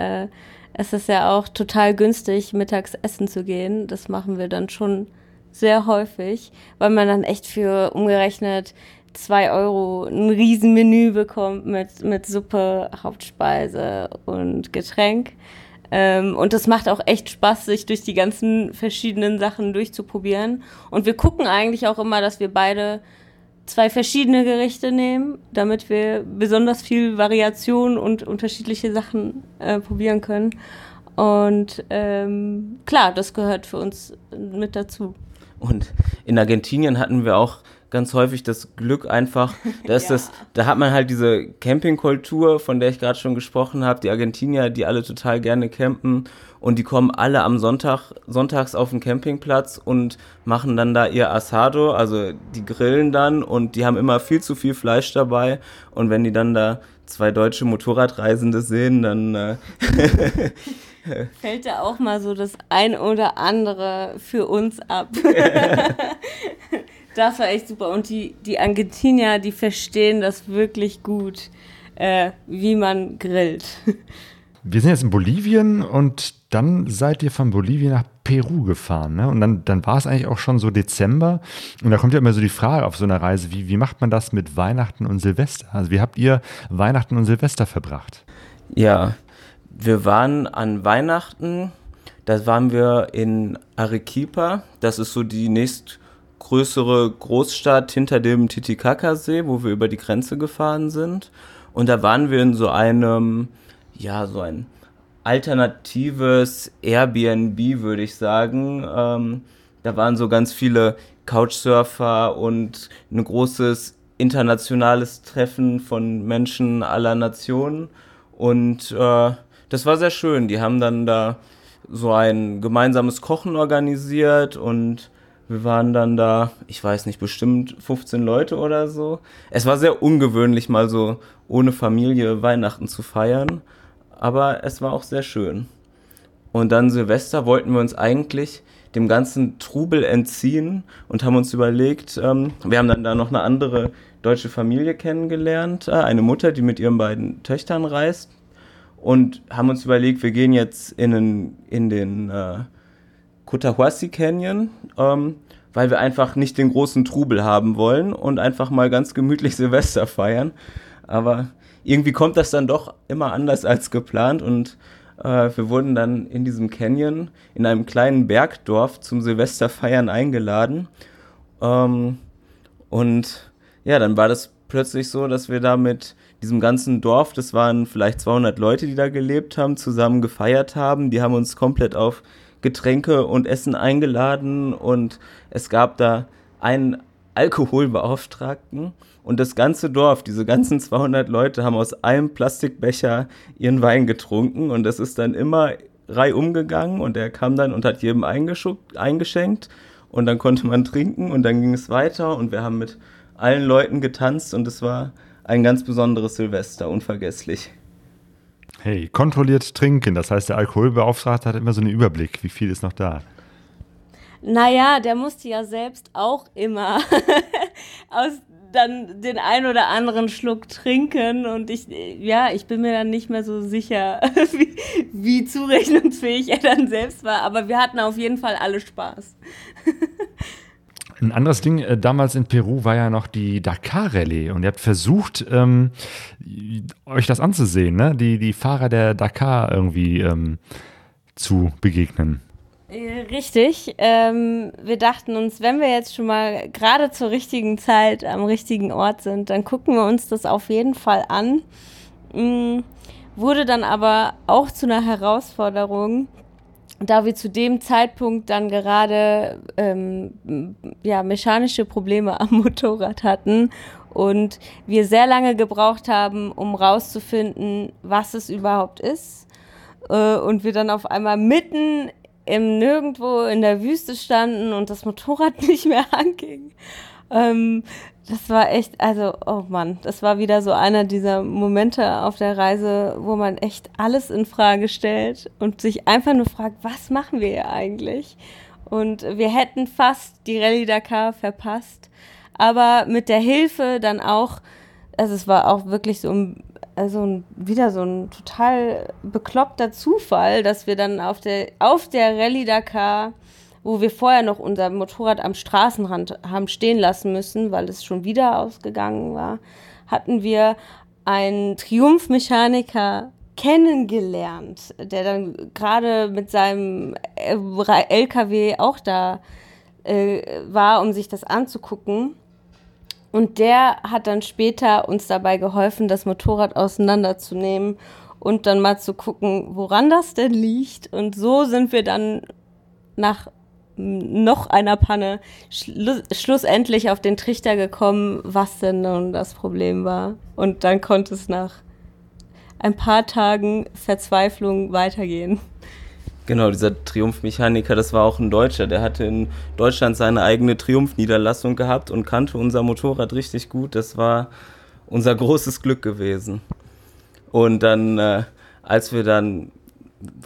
es ist ja auch total günstig, mittags essen zu gehen. Das machen wir dann schon sehr häufig, weil man dann echt für umgerechnet zwei Euro ein Riesenmenü bekommt mit, mit Suppe, Hauptspeise und Getränk. Ähm, und das macht auch echt Spaß, sich durch die ganzen verschiedenen Sachen durchzuprobieren. Und wir gucken eigentlich auch immer, dass wir beide zwei verschiedene Gerichte nehmen, damit wir besonders viel Variation und unterschiedliche Sachen äh, probieren können. Und ähm, klar, das gehört für uns mit dazu. Und in Argentinien hatten wir auch ganz häufig das Glück einfach, da ist ja. das, da hat man halt diese Campingkultur, von der ich gerade schon gesprochen habe, die Argentinier, die alle total gerne campen und die kommen alle am Sonntag, sonntags auf den Campingplatz und machen dann da ihr Asado, also die grillen dann und die haben immer viel zu viel Fleisch dabei und wenn die dann da zwei deutsche Motorradreisende sehen, dann äh, fällt da auch mal so das ein oder andere für uns ab. das war echt super. Und die, die Argentinier, die verstehen das wirklich gut, äh, wie man grillt. Wir sind jetzt in Bolivien und dann seid ihr von Bolivien nach Peru gefahren. Ne? Und dann, dann war es eigentlich auch schon so Dezember. Und da kommt ja immer so die Frage auf so einer Reise, wie, wie macht man das mit Weihnachten und Silvester? Also wie habt ihr Weihnachten und Silvester verbracht? Ja, wir waren an Weihnachten, da waren wir in Arequipa. Das ist so die nächstgrößere Großstadt hinter dem Titicaca-See, wo wir über die Grenze gefahren sind. Und da waren wir in so einem ja, so ein alternatives Airbnb, würde ich sagen. Ähm, da waren so ganz viele Couchsurfer und ein großes internationales Treffen von Menschen aller Nationen. Und äh, das war sehr schön. Die haben dann da so ein gemeinsames Kochen organisiert und wir waren dann da, ich weiß nicht, bestimmt 15 Leute oder so. Es war sehr ungewöhnlich, mal so ohne Familie Weihnachten zu feiern aber es war auch sehr schön. Und dann Silvester wollten wir uns eigentlich dem ganzen Trubel entziehen und haben uns überlegt, ähm, wir haben dann da noch eine andere deutsche Familie kennengelernt, äh, eine Mutter, die mit ihren beiden Töchtern reist und haben uns überlegt, wir gehen jetzt in den, in den äh, Cotahuasi Canyon, ähm, weil wir einfach nicht den großen Trubel haben wollen und einfach mal ganz gemütlich Silvester feiern. Aber irgendwie kommt das dann doch immer anders als geplant und äh, wir wurden dann in diesem Canyon in einem kleinen Bergdorf zum Silvesterfeiern eingeladen. Ähm, und ja, dann war das plötzlich so, dass wir da mit diesem ganzen Dorf, das waren vielleicht 200 Leute, die da gelebt haben, zusammen gefeiert haben. Die haben uns komplett auf Getränke und Essen eingeladen und es gab da einen Alkoholbeauftragten und das ganze Dorf, diese ganzen 200 Leute haben aus einem Plastikbecher ihren Wein getrunken und das ist dann immer reihum gegangen und er kam dann und hat jedem eingeschenkt und dann konnte man trinken und dann ging es weiter und wir haben mit allen Leuten getanzt und es war ein ganz besonderes Silvester, unvergesslich. Hey, kontrolliert trinken, das heißt, der Alkoholbeauftragte hat immer so einen Überblick, wie viel ist noch da. Naja, der musste ja selbst auch immer aus dann den ein oder anderen Schluck trinken und ich, ja, ich bin mir dann nicht mehr so sicher, wie, wie zurechnungsfähig er dann selbst war, aber wir hatten auf jeden Fall alle Spaß. Ein anderes Ding äh, damals in Peru war ja noch die Dakar-Rallye und ihr habt versucht, ähm, euch das anzusehen, ne? die, die Fahrer der Dakar irgendwie ähm, zu begegnen. Äh, richtig. Ähm, wir dachten uns, wenn wir jetzt schon mal gerade zur richtigen Zeit am richtigen Ort sind, dann gucken wir uns das auf jeden Fall an. Mhm. Wurde dann aber auch zu einer Herausforderung, da wir zu dem Zeitpunkt dann gerade ähm, ja, mechanische Probleme am Motorrad hatten und wir sehr lange gebraucht haben, um rauszufinden, was es überhaupt ist. Äh, und wir dann auf einmal mitten im Nirgendwo in der Wüste standen und das Motorrad nicht mehr anging. Ähm, das war echt, also, oh Mann, das war wieder so einer dieser Momente auf der Reise, wo man echt alles in Frage stellt und sich einfach nur fragt, was machen wir hier eigentlich? Und wir hätten fast die Rallye Dakar verpasst, aber mit der Hilfe dann auch, also es war auch wirklich so ein also ein, wieder so ein total bekloppter Zufall, dass wir dann auf der, auf der Rallye Dakar, wo wir vorher noch unser Motorrad am Straßenrand haben stehen lassen müssen, weil es schon wieder ausgegangen war, hatten wir einen Triumphmechaniker kennengelernt, der dann gerade mit seinem LKW auch da äh, war, um sich das anzugucken. Und der hat dann später uns dabei geholfen, das Motorrad auseinanderzunehmen und dann mal zu gucken, woran das denn liegt. Und so sind wir dann nach noch einer Panne schlu schlussendlich auf den Trichter gekommen, was denn nun das Problem war. Und dann konnte es nach ein paar Tagen Verzweiflung weitergehen. Genau, dieser Triumphmechaniker, das war auch ein Deutscher. Der hatte in Deutschland seine eigene Triumphniederlassung gehabt und kannte unser Motorrad richtig gut. Das war unser großes Glück gewesen. Und dann, äh, als wir dann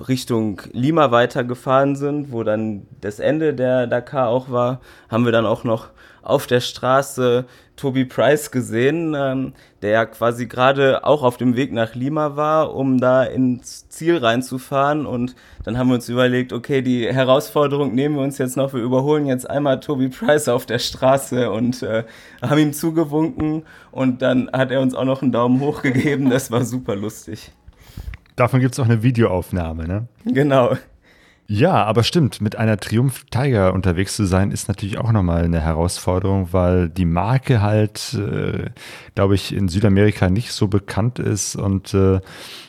Richtung Lima weitergefahren sind, wo dann das Ende der Dakar auch war, haben wir dann auch noch auf der Straße Toby Price gesehen, ähm, der ja quasi gerade auch auf dem Weg nach Lima war, um da ins Ziel reinzufahren. Und dann haben wir uns überlegt, okay, die Herausforderung nehmen wir uns jetzt noch. Wir überholen jetzt einmal Toby Price auf der Straße und äh, haben ihm zugewunken. Und dann hat er uns auch noch einen Daumen hoch gegeben. Das war super lustig. Davon gibt es auch eine Videoaufnahme, ne? Genau. Ja, aber stimmt, mit einer Triumph Tiger unterwegs zu sein, ist natürlich auch nochmal eine Herausforderung, weil die Marke halt, äh, glaube ich, in Südamerika nicht so bekannt ist und äh,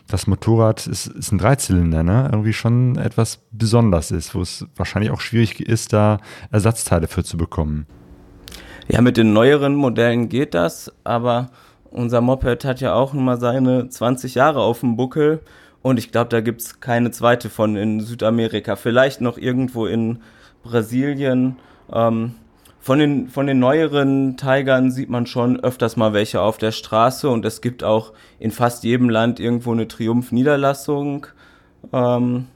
das Motorrad ist, ist ein Dreizylinder, ne? Irgendwie schon etwas besonders ist, wo es wahrscheinlich auch schwierig ist, da Ersatzteile für zu bekommen. Ja, mit den neueren Modellen geht das, aber unser Moped hat ja auch nun mal seine 20 Jahre auf dem Buckel und ich glaube, da gibt es keine zweite von in Südamerika. Vielleicht noch irgendwo in Brasilien. Ähm, von, den, von den neueren Tigern sieht man schon öfters mal welche auf der Straße und es gibt auch in fast jedem Land irgendwo eine Triumph-Niederlassung. Ähm,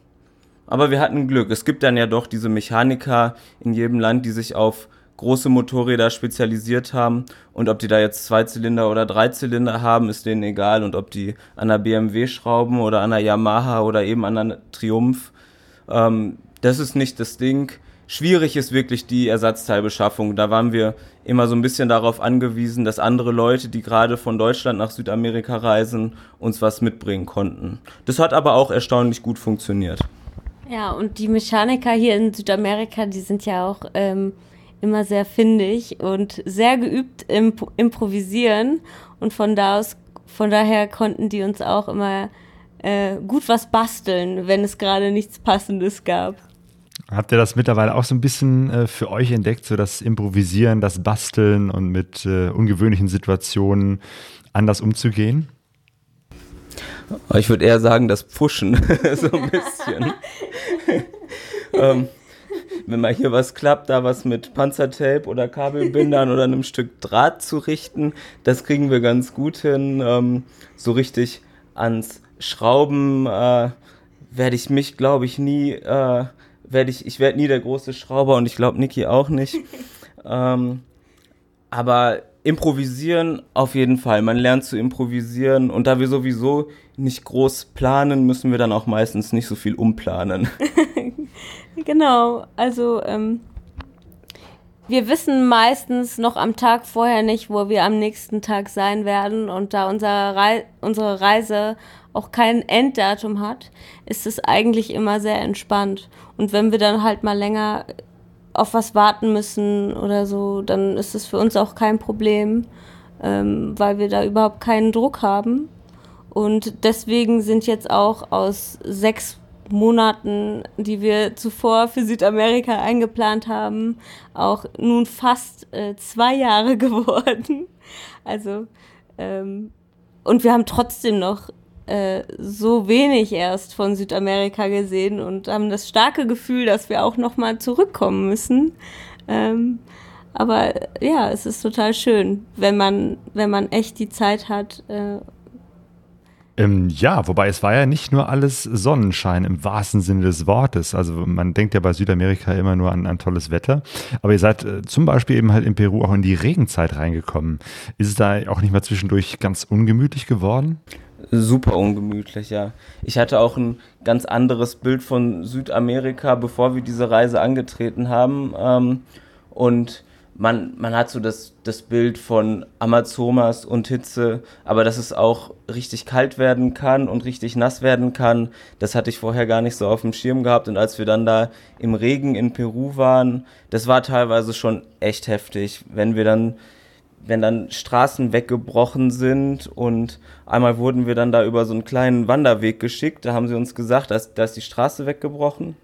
aber wir hatten Glück. Es gibt dann ja doch diese Mechaniker in jedem Land, die sich auf große Motorräder spezialisiert haben. Und ob die da jetzt Zweizylinder oder Dreizylinder haben, ist denen egal. Und ob die an der BMW schrauben oder an der Yamaha oder eben an der Triumph, ähm, das ist nicht das Ding. Schwierig ist wirklich die Ersatzteilbeschaffung. Da waren wir immer so ein bisschen darauf angewiesen, dass andere Leute, die gerade von Deutschland nach Südamerika reisen, uns was mitbringen konnten. Das hat aber auch erstaunlich gut funktioniert. Ja, und die Mechaniker hier in Südamerika, die sind ja auch ähm, immer sehr findig und sehr geübt im Improvisieren. Und von da aus, von daher konnten die uns auch immer äh, gut was basteln, wenn es gerade nichts Passendes gab. Habt ihr das mittlerweile auch so ein bisschen äh, für euch entdeckt, so das Improvisieren, das Basteln und mit äh, ungewöhnlichen Situationen anders umzugehen? Ich würde eher sagen, das Pfuschen, so ein bisschen. ähm, wenn mal hier was klappt, da was mit Panzertape oder Kabelbindern oder einem Stück Draht zu richten, das kriegen wir ganz gut hin. Ähm, so richtig ans Schrauben äh, werde ich mich, glaube ich, nie, äh, werde ich, ich werde nie der große Schrauber und ich glaube Niki auch nicht. ähm, aber improvisieren auf jeden Fall. Man lernt zu improvisieren und da wir sowieso nicht groß planen, müssen wir dann auch meistens nicht so viel umplanen. genau, also ähm, wir wissen meistens noch am Tag vorher nicht, wo wir am nächsten Tag sein werden und da unser Rei unsere Reise auch kein Enddatum hat, ist es eigentlich immer sehr entspannt. Und wenn wir dann halt mal länger auf was warten müssen oder so, dann ist es für uns auch kein Problem, ähm, weil wir da überhaupt keinen Druck haben. Und deswegen sind jetzt auch aus sechs Monaten, die wir zuvor für Südamerika eingeplant haben, auch nun fast äh, zwei Jahre geworden. Also, ähm, und wir haben trotzdem noch äh, so wenig erst von Südamerika gesehen und haben das starke Gefühl, dass wir auch nochmal zurückkommen müssen. Ähm, aber ja, es ist total schön, wenn man, wenn man echt die Zeit hat. Äh, ähm, ja, wobei es war ja nicht nur alles Sonnenschein im wahrsten Sinne des Wortes. Also man denkt ja bei Südamerika immer nur an, an tolles Wetter. Aber ihr seid äh, zum Beispiel eben halt in Peru auch in die Regenzeit reingekommen. Ist es da auch nicht mal zwischendurch ganz ungemütlich geworden? super ungemütlich, ja. Ich hatte auch ein ganz anderes Bild von Südamerika, bevor wir diese Reise angetreten haben. Ähm, und man, man hat so das, das Bild von Amazonas und Hitze, aber dass es auch richtig kalt werden kann und richtig nass werden kann, das hatte ich vorher gar nicht so auf dem Schirm gehabt. Und als wir dann da im Regen in Peru waren, das war teilweise schon echt heftig, wenn wir dann wenn dann Straßen weggebrochen sind und einmal wurden wir dann da über so einen kleinen Wanderweg geschickt, da haben sie uns gesagt, da ist, da ist die Straße weggebrochen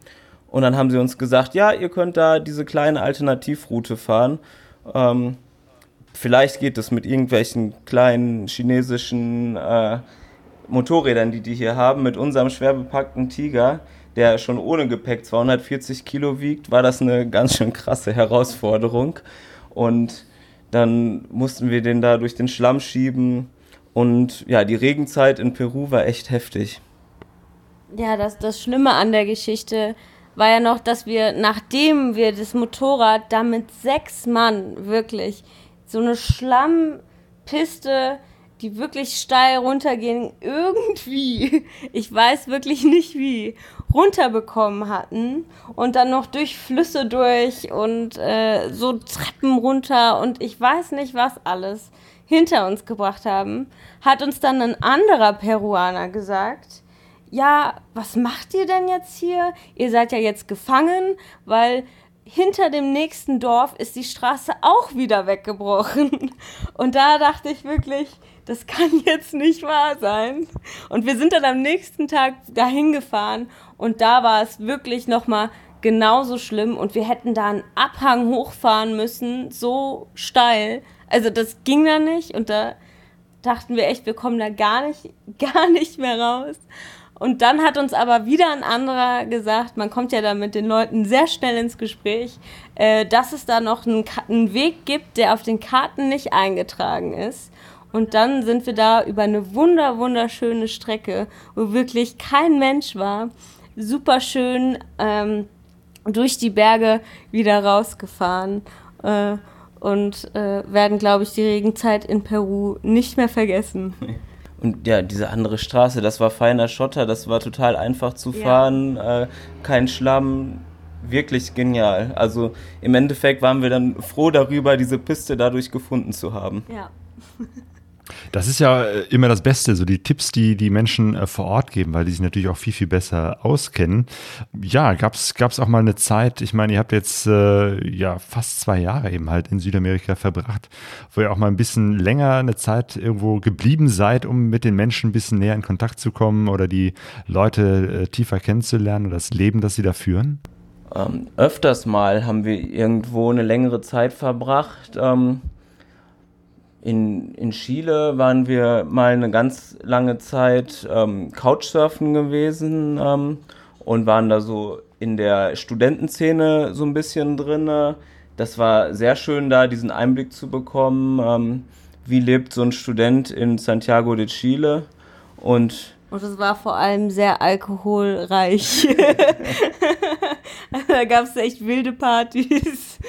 und dann haben sie uns gesagt, ja, ihr könnt da diese kleine Alternativroute fahren. Ähm, vielleicht geht es mit irgendwelchen kleinen chinesischen äh, Motorrädern, die die hier haben, mit unserem schwer bepackten Tiger, der schon ohne Gepäck 240 Kilo wiegt, war das eine ganz schön krasse Herausforderung und dann mussten wir den da durch den Schlamm schieben. Und ja, die Regenzeit in Peru war echt heftig. Ja, das, das Schlimme an der Geschichte war ja noch, dass wir, nachdem wir das Motorrad da mit sechs Mann wirklich so eine Schlammpiste die wirklich steil runtergehen, irgendwie, ich weiß wirklich nicht wie, runterbekommen hatten und dann noch durch Flüsse durch und äh, so Treppen runter und ich weiß nicht was alles hinter uns gebracht haben, hat uns dann ein anderer Peruaner gesagt, ja, was macht ihr denn jetzt hier? Ihr seid ja jetzt gefangen, weil hinter dem nächsten Dorf ist die Straße auch wieder weggebrochen. Und da dachte ich wirklich, das kann jetzt nicht wahr sein. Und wir sind dann am nächsten Tag dahin gefahren und da war es wirklich nochmal genauso schlimm und wir hätten da einen Abhang hochfahren müssen, so steil. Also das ging da nicht und da dachten wir echt, wir kommen da gar nicht, gar nicht mehr raus. Und dann hat uns aber wieder ein anderer gesagt, man kommt ja da mit den Leuten sehr schnell ins Gespräch, äh, dass es da noch einen, einen, Weg gibt, der auf den Karten nicht eingetragen ist. Und dann sind wir da über eine wunder, wunderschöne Strecke, wo wirklich kein Mensch war, super schön ähm, durch die Berge wieder rausgefahren. Äh, und äh, werden, glaube ich, die Regenzeit in Peru nicht mehr vergessen. und ja, diese andere Straße, das war feiner Schotter, das war total einfach zu Ja. fahren, äh, kein Schlamm, wirklich genial. Also im Endeffekt waren wir dann froh darüber, diese Piste dadurch gefunden zu haben. Ja. Das ist ja äh, immer das Beste, so die Tipps, die die Menschen äh, vor Ort geben, weil die sich natürlich auch viel, viel besser auskennen. Ja, gab es auch mal eine Zeit, ich meine, ihr habt jetzt äh, ja fast zwei Jahre eben halt in Südamerika verbracht, wo ihr auch mal ein bisschen länger eine Zeit irgendwo geblieben seid, um mit den Menschen ein bisschen näher in Kontakt zu kommen oder die Leute äh, tiefer kennenzulernen oder das Leben, das sie da führen? Ähm, öfters mal haben wir irgendwo eine längere Zeit verbracht. Ähm, in, in Chile waren wir mal eine ganz lange Zeit ähm, Couchsurfen gewesen ähm, und waren da so in der Studentenszene so ein bisschen drin. Das war sehr schön da, diesen Einblick zu bekommen, ähm, wie lebt so ein Student in Santiago de Chile. Und Und es war vor allem sehr alkoholreich. da gab es echt wilde Partys.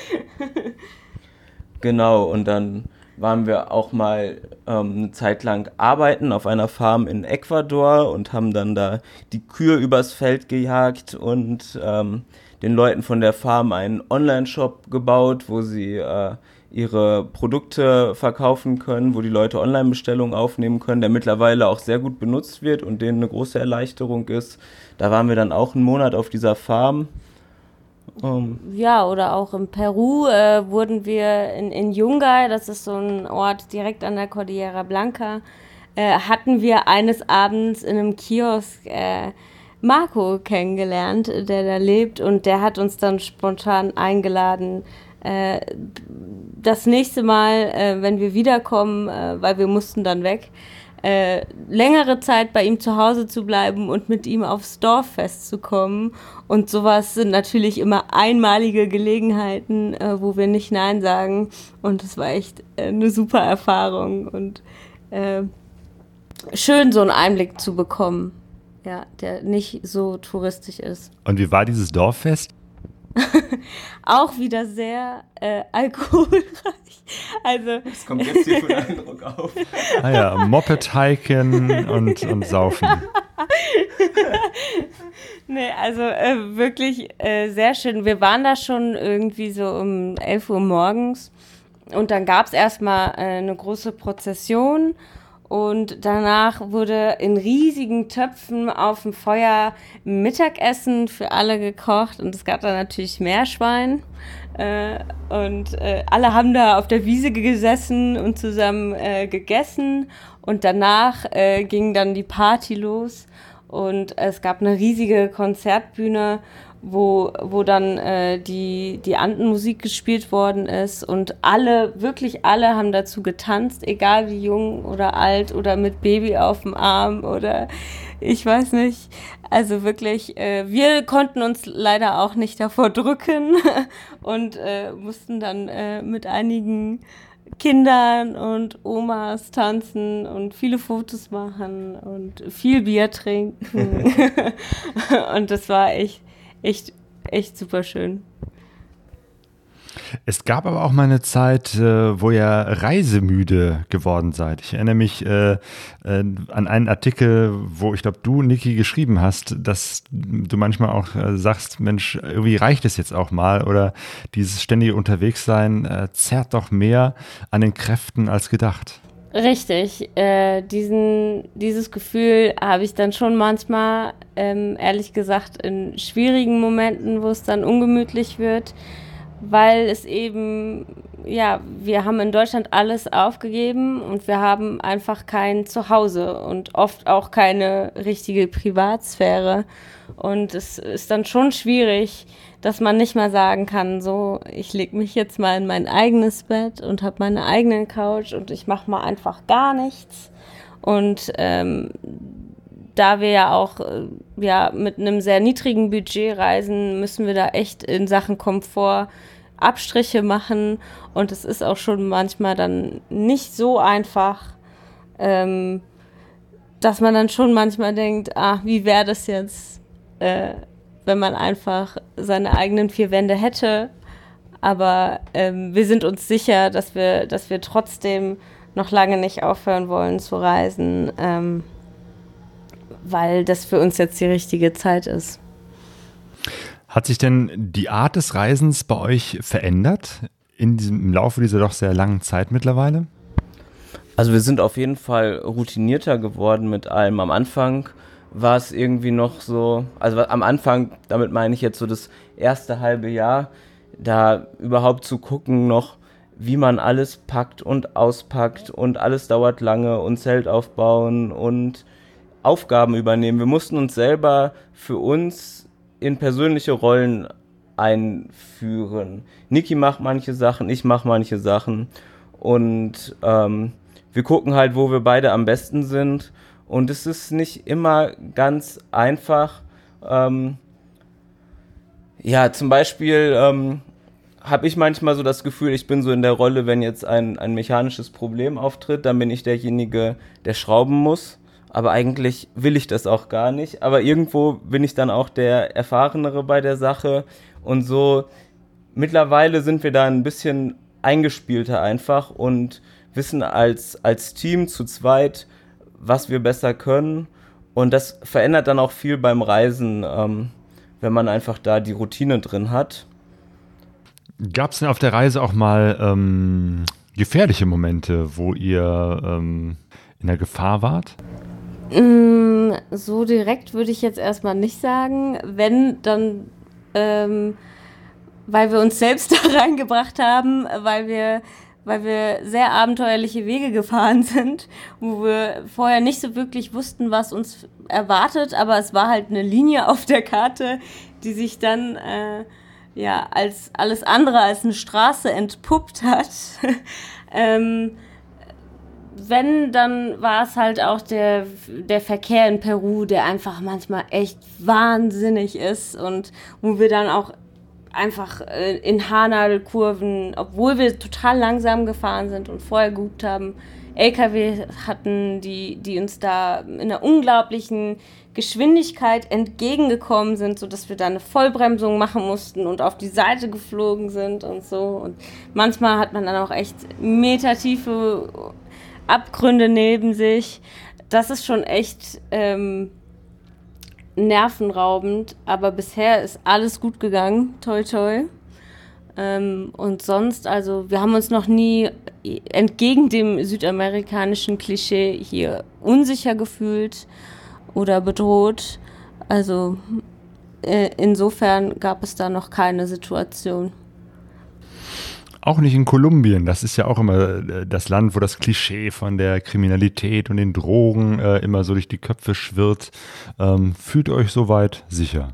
Genau, und dann waren wir auch mal ähm, eine Zeit lang arbeiten auf einer Farm in Ecuador und haben dann da die Kühe übers Feld gejagt und ähm, den Leuten von der Farm einen Online-Shop gebaut, wo sie äh, ihre Produkte verkaufen können, wo die Leute Online-Bestellungen aufnehmen können, der mittlerweile auch sehr gut benutzt wird und denen eine große Erleichterung ist. Da waren wir dann auch einen Monat auf dieser Farm. Ähm, Ja, oder auch in Peru äh, wurden wir in, in Yungay, das ist so ein Ort direkt an der Cordillera Blanca, äh, hatten wir eines Abends in einem Kiosk äh, Marco kennengelernt, der da lebt und der hat uns dann spontan eingeladen, äh, das nächste Mal, äh, wenn wir wiederkommen, äh, weil wir mussten dann weg, äh, längere Zeit bei ihm zu Hause zu bleiben und mit ihm aufs Dorffest zu kommen. Und sowas sind natürlich immer einmalige Gelegenheiten, äh, wo wir nicht Nein sagen. Und das war echt äh, eine super Erfahrung und äh, schön, so einen Einblick zu bekommen. Ja, der nicht so touristisch ist. Und wie war dieses Dorffest? Auch wieder sehr äh, alkoholreich. Also das kommt jetzt hier für den Eindruck auf. Ah ja, Moped-Hiken und, und Saufen. Nee, also äh, wirklich äh, sehr schön. Wir waren da schon irgendwie so um 11 Uhr morgens und dann gab es erstmal äh, eine große Prozession und danach wurde in riesigen Töpfen auf dem Feuer Mittagessen für alle gekocht. Und es gab da natürlich Meerschwein. Äh, und äh, alle haben da auf der Wiese gesessen und zusammen äh, gegessen. Und danach äh, ging dann die Party los. Und es gab eine riesige Konzertbühne, wo, wo dann äh, die, die Andenmusik gespielt worden ist und alle, wirklich alle haben dazu getanzt, egal wie jung oder alt oder mit Baby auf dem Arm oder ich weiß nicht. Also wirklich, äh, wir konnten uns leider auch nicht davor drücken und äh, mussten dann äh, mit einigen Kindern und Omas tanzen und viele Fotos machen und viel Bier trinken. und das war echt, echt, echt super schön. Es gab aber auch mal eine Zeit, äh, wo ihr reisemüde geworden seid. Ich erinnere mich äh, äh, an einen Artikel, wo ich glaube, du, Niki, geschrieben hast, dass du manchmal auch äh, sagst, Mensch, irgendwie reicht es jetzt auch mal oder dieses ständige Unterwegssein äh, zerrt doch mehr an den Kräften als gedacht. Richtig, äh, diesen, dieses Gefühl habe ich dann schon manchmal, ähm, ehrlich gesagt, in schwierigen Momenten, wo es dann ungemütlich wird, weil es eben, ja, wir haben in Deutschland alles aufgegeben und wir haben einfach kein Zuhause und oft auch keine richtige Privatsphäre. Und es ist dann schon schwierig, dass man nicht mal sagen kann, so, ich lege mich jetzt mal in mein eigenes Bett und habe meine eigenen Couch und ich mache mal einfach gar nichts. Und ähm, da wir ja auch äh, ja, mit einem sehr niedrigen Budget reisen, müssen wir da echt in Sachen Komfort Abstriche machen. Und es ist auch schon manchmal dann nicht so einfach, ähm, dass man dann schon manchmal denkt, ah, wie wäre das jetzt, äh, wenn man einfach seine eigenen vier Wände hätte. Aber ähm, wir sind uns sicher, dass wir, dass wir trotzdem noch lange nicht aufhören wollen zu reisen, ähm, weil das für uns jetzt die richtige Zeit ist. Hat sich denn die Art des Reisens bei euch verändert in diesem, im Laufe dieser doch sehr langen Zeit mittlerweile? Also wir sind auf jeden Fall routinierter geworden mit allem. Am Anfang war es irgendwie noch so, also am Anfang, damit meine ich jetzt so das erste halbe Jahr, da überhaupt zu gucken noch, wie man alles packt und auspackt und alles dauert lange und Zelt aufbauen und Aufgaben übernehmen. Wir mussten uns selber für uns in persönliche Rollen einführen. Niki macht manche Sachen, ich mache manche Sachen und ähm, wir gucken halt, wo wir beide am besten sind. Und es ist nicht immer ganz einfach. Ähm, ja, zum Beispiel ähm, habe ich manchmal so das Gefühl, ich bin so in der Rolle, wenn jetzt ein, ein mechanisches Problem auftritt, dann bin ich derjenige, der schrauben muss. Aber eigentlich will ich das auch gar nicht. Aber irgendwo bin ich dann auch der Erfahrenere bei der Sache. Und so mittlerweile sind wir da ein bisschen eingespielter einfach und wissen als, als Team zu zweit, was wir besser können. Und das verändert dann auch viel beim Reisen, ähm, wenn man einfach da die Routine drin hat. Gab es denn auf der Reise auch mal ähm, gefährliche Momente, wo ihr ähm, in der Gefahr wart? Mm, so direkt würde ich jetzt erstmal nicht sagen. Wenn, dann ähm, weil wir uns selbst da reingebracht haben, weil wir weil wir sehr abenteuerliche Wege gefahren sind, wo wir vorher nicht so wirklich wussten, was uns erwartet, aber es war halt eine Linie auf der Karte, die sich dann äh, ja als alles andere als eine Straße entpuppt hat. ähm, wenn, dann war es halt auch der, der Verkehr in Peru, der einfach manchmal echt wahnsinnig ist und wo wir dann auch einfach äh, in Haarnadelkurven, obwohl wir total langsam gefahren sind und vorher gehupt haben, LKW hatten, die, die uns da in einer unglaublichen Geschwindigkeit entgegengekommen sind, sodass wir da eine Vollbremsung machen mussten und auf die Seite geflogen sind und so. Und manchmal hat man dann auch echt metertiefe Abgründe neben sich. Das ist schon echt ähm, nervenraubend, aber bisher ist alles gut gegangen. Toi, toi. Ähm, und sonst, also wir haben uns noch nie entgegen dem südamerikanischen Klischee hier unsicher gefühlt oder bedroht. Also äh, insofern gab es da noch keine Situation. Auch nicht in Kolumbien. Das ist ja auch immer äh, das Land, wo das Klischee von der Kriminalität und den Drogen äh, immer so durch die Köpfe schwirrt. Ähm, fühlt euch soweit sicher?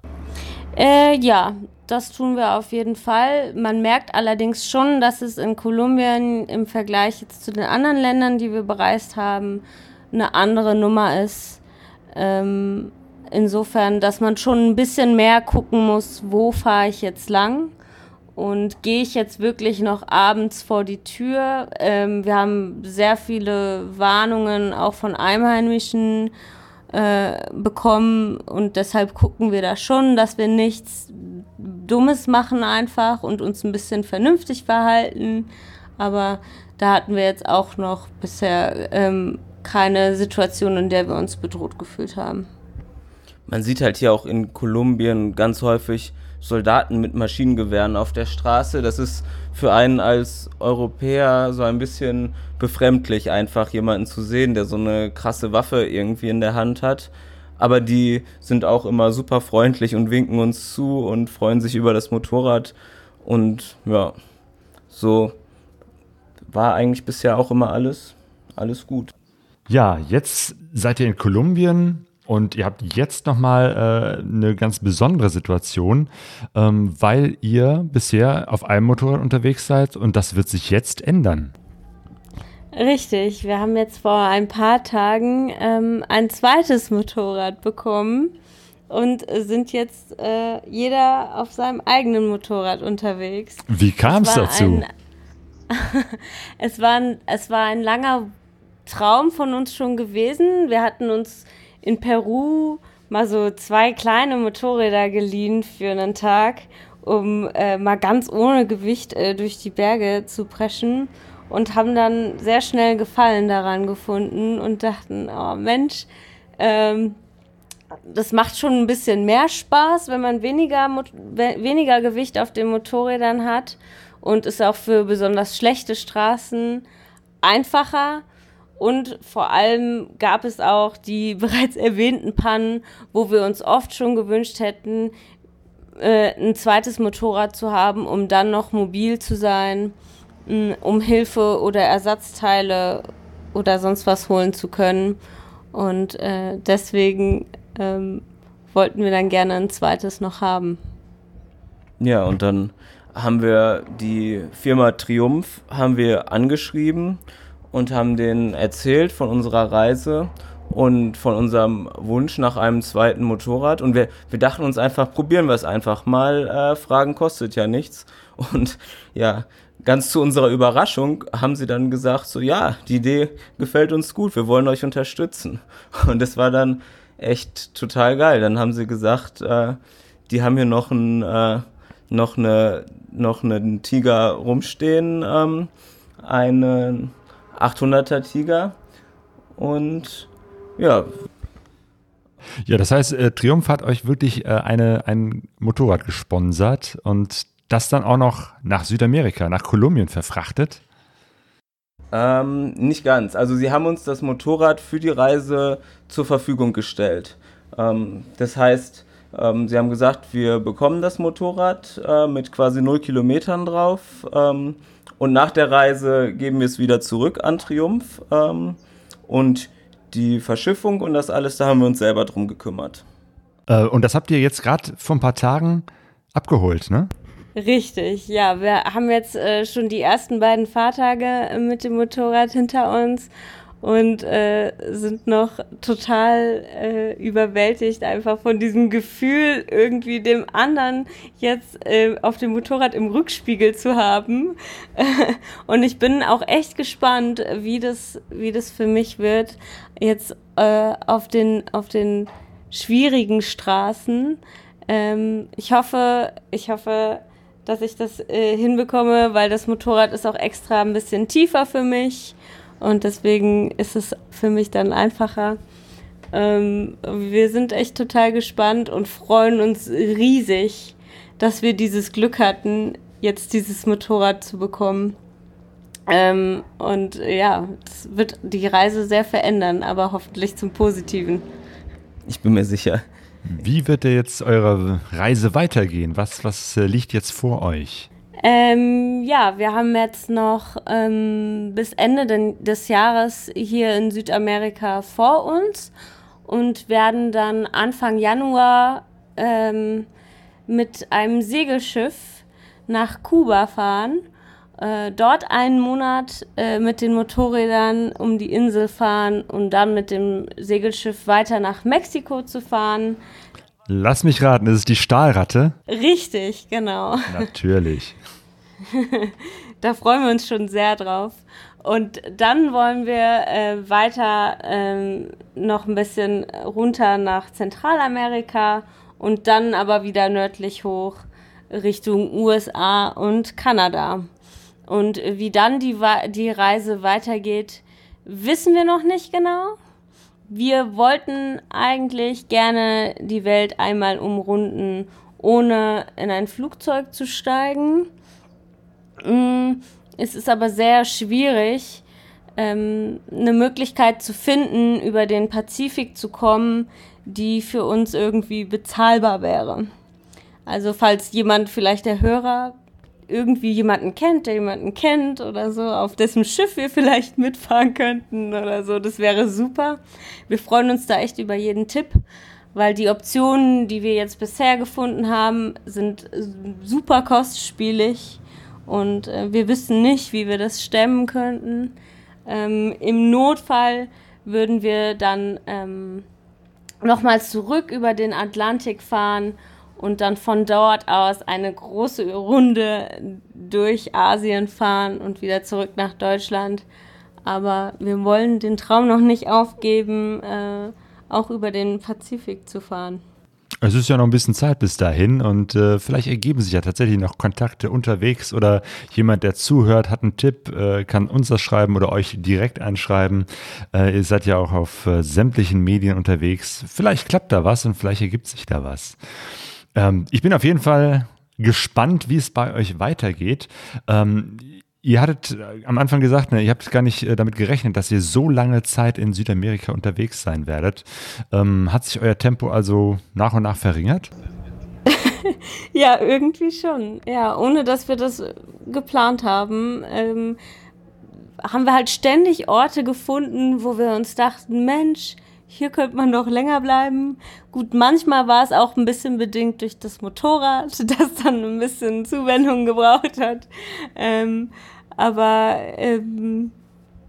Äh, ja, das tun wir auf jeden Fall. Man merkt allerdings schon, dass es in Kolumbien im Vergleich jetzt zu den anderen Ländern, die wir bereist haben, eine andere Nummer ist. Ähm, insofern, dass man schon ein bisschen mehr gucken muss, wo fahre ich jetzt lang und gehe ich jetzt wirklich noch abends vor die Tür? Ähm, wir haben sehr viele Warnungen auch von Einheimischen äh, bekommen und deshalb gucken wir da schon, dass wir nichts Dummes machen einfach und uns ein bisschen vernünftig verhalten. Aber da hatten wir jetzt auch noch bisher ähm, keine Situation, in der wir uns bedroht gefühlt haben. Man sieht halt hier auch in Kolumbien ganz häufig Soldaten mit Maschinengewehren auf der Straße. Das ist für einen als Europäer so ein bisschen befremdlich, einfach jemanden zu sehen, der so eine krasse Waffe irgendwie in der Hand hat. Aber die sind auch immer super freundlich und winken uns zu und freuen sich über das Motorrad. Und ja, so war eigentlich bisher auch immer alles, alles gut. Ja, jetzt seid ihr in Kolumbien und ihr habt jetzt nochmal äh, eine ganz besondere Situation, ähm, weil ihr bisher auf einem Motorrad unterwegs seid und das wird sich jetzt ändern. Richtig, wir haben jetzt vor ein paar Tagen ähm, ein zweites Motorrad bekommen und sind jetzt äh, jeder auf seinem eigenen Motorrad unterwegs. Wie kam es dazu? Ein, es, war ein, es war ein langer Traum von uns schon gewesen. Wir hatten uns in Peru mal so zwei kleine Motorräder geliehen für einen Tag, um äh, mal ganz ohne Gewicht äh, durch die Berge zu preschen. und haben dann sehr schnell Gefallen daran gefunden und dachten, oh Mensch, ähm, das macht schon ein bisschen mehr Spaß, wenn man weniger, weniger Gewicht auf den Motorrädern hat und ist auch für besonders schlechte Straßen einfacher. Und vor allem gab es auch die bereits erwähnten Pannen, wo wir uns oft schon gewünscht hätten, äh, ein zweites Motorrad zu haben, um dann noch mobil zu sein, um Hilfe oder Ersatzteile oder sonst was holen zu können. Und äh, deswegen ähm, wollten wir dann gerne ein zweites noch haben. Ja, und dann haben wir die Firma Triumph haben wir angeschrieben und haben denen erzählt von unserer Reise und von unserem Wunsch nach einem zweiten Motorrad. Und wir, wir dachten uns einfach, probieren wir es einfach mal. Äh, Fragen kostet ja nichts. Und ja, ganz zu unserer Überraschung haben sie dann gesagt, so ja, die Idee gefällt uns gut, wir wollen euch unterstützen. Und das war dann echt total geil. Dann haben sie gesagt, äh, die haben hier noch ein, äh, noch eine, noch einen Tiger rumstehen, ähm, einen 800er Tiger und ja. Ja, das heißt, äh, Triumph hat euch wirklich äh, eine, ein Motorrad gesponsert und das dann auch noch nach Südamerika, nach Kolumbien verfrachtet? Ähm, nicht ganz. Also sie haben uns das Motorrad für die Reise zur Verfügung gestellt. Ähm, das heißt, ähm, sie haben gesagt, wir bekommen das Motorrad äh, mit quasi 0 Kilometern drauf ähm, und nach der Reise geben wir es wieder zurück an Triumph ähm, und die Verschiffung und das alles, da haben wir uns selber drum gekümmert. Äh, und das habt ihr jetzt gerade vor ein paar Tagen abgeholt, ne? Richtig, ja. Wir haben jetzt äh, schon die ersten beiden Fahrtage äh, mit dem Motorrad hinter uns und äh, sind noch total äh, überwältigt einfach von diesem Gefühl, irgendwie dem anderen jetzt äh, auf dem Motorrad im Rückspiegel zu haben. und ich bin auch echt gespannt, wie das, wie das für mich wird, jetzt äh, auf, den, auf den schwierigen Straßen. Ähm, ich hoffe, ich hoffe, dass ich das äh, hinbekomme, weil das Motorrad ist auch extra ein bisschen tiefer für mich und deswegen ist es für mich dann einfacher. Ähm, wir sind echt total gespannt und freuen uns riesig, dass wir dieses Glück hatten, jetzt dieses Motorrad zu bekommen. Ähm, und ja, das wird die Reise sehr verändern, aber hoffentlich zum Positiven. Ich bin mir sicher. Wie wird denn jetzt eure Reise weitergehen? Was, was äh, liegt jetzt vor euch? Ähm, ja, wir haben jetzt noch ähm, bis Ende des Jahres hier in Südamerika vor uns und werden dann Anfang Januar ähm, mit einem Segelschiff nach Kuba fahren. Äh, dort einen Monat äh, mit den Motorrädern um die Insel fahren und dann mit dem Segelschiff weiter nach Mexiko zu fahren. Lass mich raten, ist es die Stahlratte? Richtig, genau. Natürlich. da freuen wir uns schon sehr drauf. Und dann wollen wir äh, weiter ähm, noch ein bisschen runter nach Zentralamerika und dann aber wieder nördlich hoch Richtung USA und Kanada. Und wie dann die, die Reise weitergeht, wissen wir noch nicht genau. Wir wollten eigentlich gerne die Welt einmal umrunden, ohne in ein Flugzeug zu steigen. Mm, es ist aber sehr schwierig, ähm, eine Möglichkeit zu finden, über den Pazifik zu kommen, die für uns irgendwie bezahlbar wäre. Also falls jemand, vielleicht der Hörer, irgendwie jemanden kennt, der jemanden kennt oder so, auf dessen Schiff wir vielleicht mitfahren könnten oder so, das wäre super. Wir freuen uns da echt über jeden Tipp, weil die Optionen, die wir jetzt bisher gefunden haben, sind super kostspielig und äh, wir wissen nicht, wie wir das stemmen könnten. Ähm, Im Notfall würden wir dann ähm, nochmal zurück über den Atlantik fahren und dann von dort aus eine große Runde durch Asien fahren und wieder zurück nach Deutschland. Aber wir wollen den Traum noch nicht aufgeben, äh, auch über den Pazifik zu fahren. Es ist ja noch ein bisschen Zeit bis dahin und äh, vielleicht ergeben sich ja tatsächlich noch Kontakte unterwegs oder jemand, der zuhört, hat einen Tipp, äh, kann uns das schreiben oder euch direkt anschreiben. Äh, ihr seid ja auch auf äh, sämtlichen Medien unterwegs. Vielleicht klappt da was und vielleicht ergibt sich da was. Ähm, ich bin auf jeden Fall gespannt, wie es bei euch weitergeht. Ähm, Ihr hattet äh, am Anfang gesagt, ne, ihr habt gar nicht äh, damit gerechnet, dass ihr so lange Zeit in Südamerika unterwegs sein werdet. Ähm, hat sich euer Tempo also nach und nach verringert? ja, irgendwie schon. Ja, ohne dass wir das geplant haben, ähm, haben wir halt ständig Orte gefunden, wo wir uns dachten, Mensch, hier könnte man noch länger bleiben. Gut, manchmal war es auch ein bisschen bedingt durch das Motorrad, das dann ein bisschen Zuwendung gebraucht hat. Ähm, aber ähm,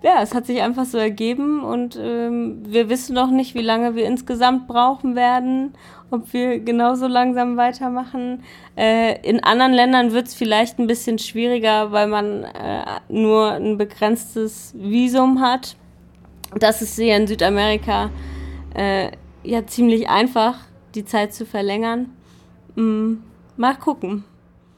ja, es hat sich einfach so ergeben und ähm, wir wissen noch nicht, wie lange wir insgesamt brauchen werden, ob wir genauso langsam weitermachen. Äh, in anderen Ländern wird es vielleicht ein bisschen schwieriger, weil man äh, nur ein begrenztes Visum hat. Das ist hier in Südamerika äh, ja ziemlich einfach, die Zeit zu verlängern. Mm, mal gucken.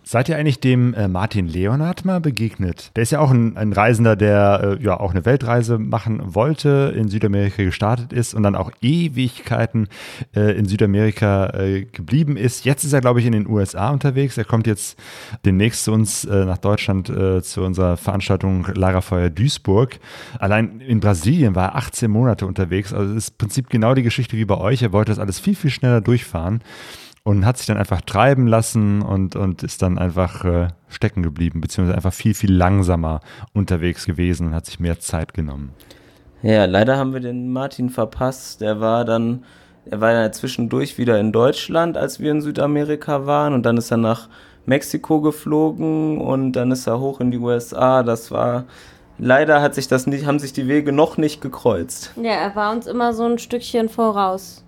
Seid ihr eigentlich dem äh, Martin Leonard mal begegnet? Der ist ja auch ein, ein Reisender, der äh, ja auch eine Weltreise machen wollte, in Südamerika gestartet ist und dann auch Ewigkeiten äh, in Südamerika äh, geblieben ist. Jetzt ist er, glaube ich, in den USA unterwegs. Er kommt jetzt demnächst zu uns äh, nach Deutschland äh, zu unserer Veranstaltung Lagerfeuer Duisburg. Allein in Brasilien war er 18 Monate unterwegs. Also es ist im Prinzip genau die Geschichte wie bei euch. Er wollte das alles viel, viel schneller durchfahren und hat sich dann einfach treiben lassen und, und ist dann einfach äh, stecken geblieben, beziehungsweise einfach viel, viel langsamer unterwegs gewesen und hat sich mehr Zeit genommen. Ja, leider haben wir den Martin verpasst. Der war dann, er war dann zwischendurch wieder in Deutschland, als wir in Südamerika waren und dann ist er nach Mexiko geflogen und dann ist er hoch in die USA. Das war leider hat sich das nicht, haben sich die Wege noch nicht gekreuzt. Ja, er war uns immer so ein Stückchen voraus.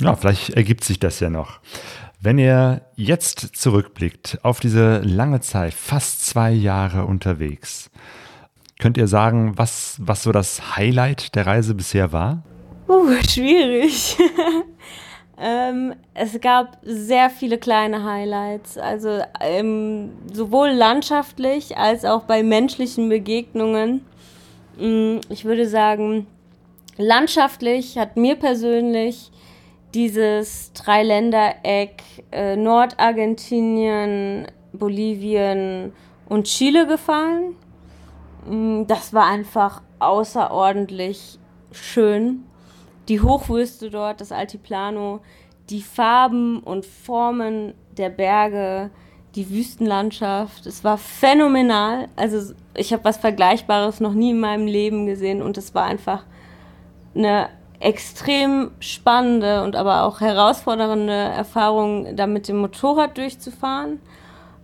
Ja, vielleicht ergibt sich das ja noch. Wenn ihr jetzt zurückblickt auf diese lange Zeit, fast zwei Jahre unterwegs, könnt ihr sagen, was, was so das Highlight der Reise bisher war? Uh, schwierig. ähm, es gab sehr viele kleine Highlights, also ähm, sowohl landschaftlich als auch bei menschlichen Begegnungen. Mm, ich würde sagen, landschaftlich hat mir persönlich dieses Dreiländereck äh, Nordargentinien, Bolivien und Chile gefallen. Mm, das war einfach außerordentlich schön. Die Hochwüste dort, das Altiplano, die Farben und Formen der Berge, die Wüstenlandschaft. Es war phänomenal. Also ich habe was Vergleichbares noch nie in meinem Leben gesehen und es war einfach eine extrem spannende und aber auch herausfordernde Erfahrung, da mit dem Motorrad durchzufahren.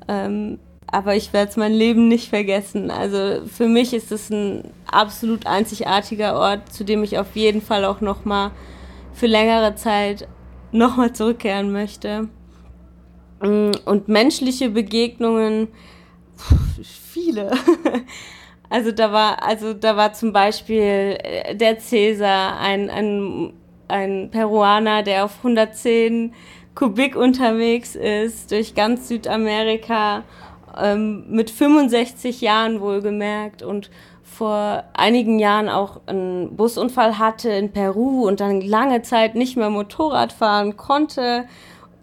Ähm, aber ich werde es mein Leben nicht vergessen. Also für mich ist es ein absolut einzigartiger Ort, zu dem ich auf jeden Fall auch noch mal für längere Zeit noch mal zurückkehren möchte. Mm, und menschliche Begegnungen, viele. Also da war, also da war zum Beispiel äh, der Cäsar, ein, ein, ein Peruaner, der auf 110 Kubik unterwegs ist, durch ganz Südamerika, ähm, mit 65 Jahren wohlgemerkt und vor einigen Jahren auch einen Busunfall hatte in Peru und dann lange Zeit nicht mehr Motorrad fahren konnte,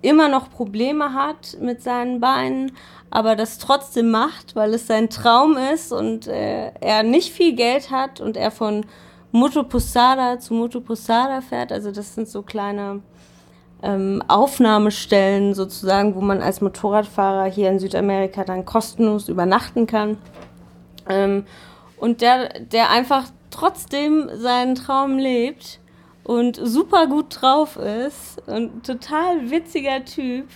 immer noch Probleme hat mit seinen Beinen, aber das trotzdem macht, weil es sein Traum ist und äh, er nicht viel Geld hat und er von Moto Posada zu Moto Posada fährt. Also das sind so kleine ähm, Aufnahmestellen sozusagen, wo man als Motorradfahrer hier in Südamerika dann kostenlos übernachten kann. Ähm, und der, der einfach trotzdem seinen Traum lebt und super gut drauf ist und total witziger Typ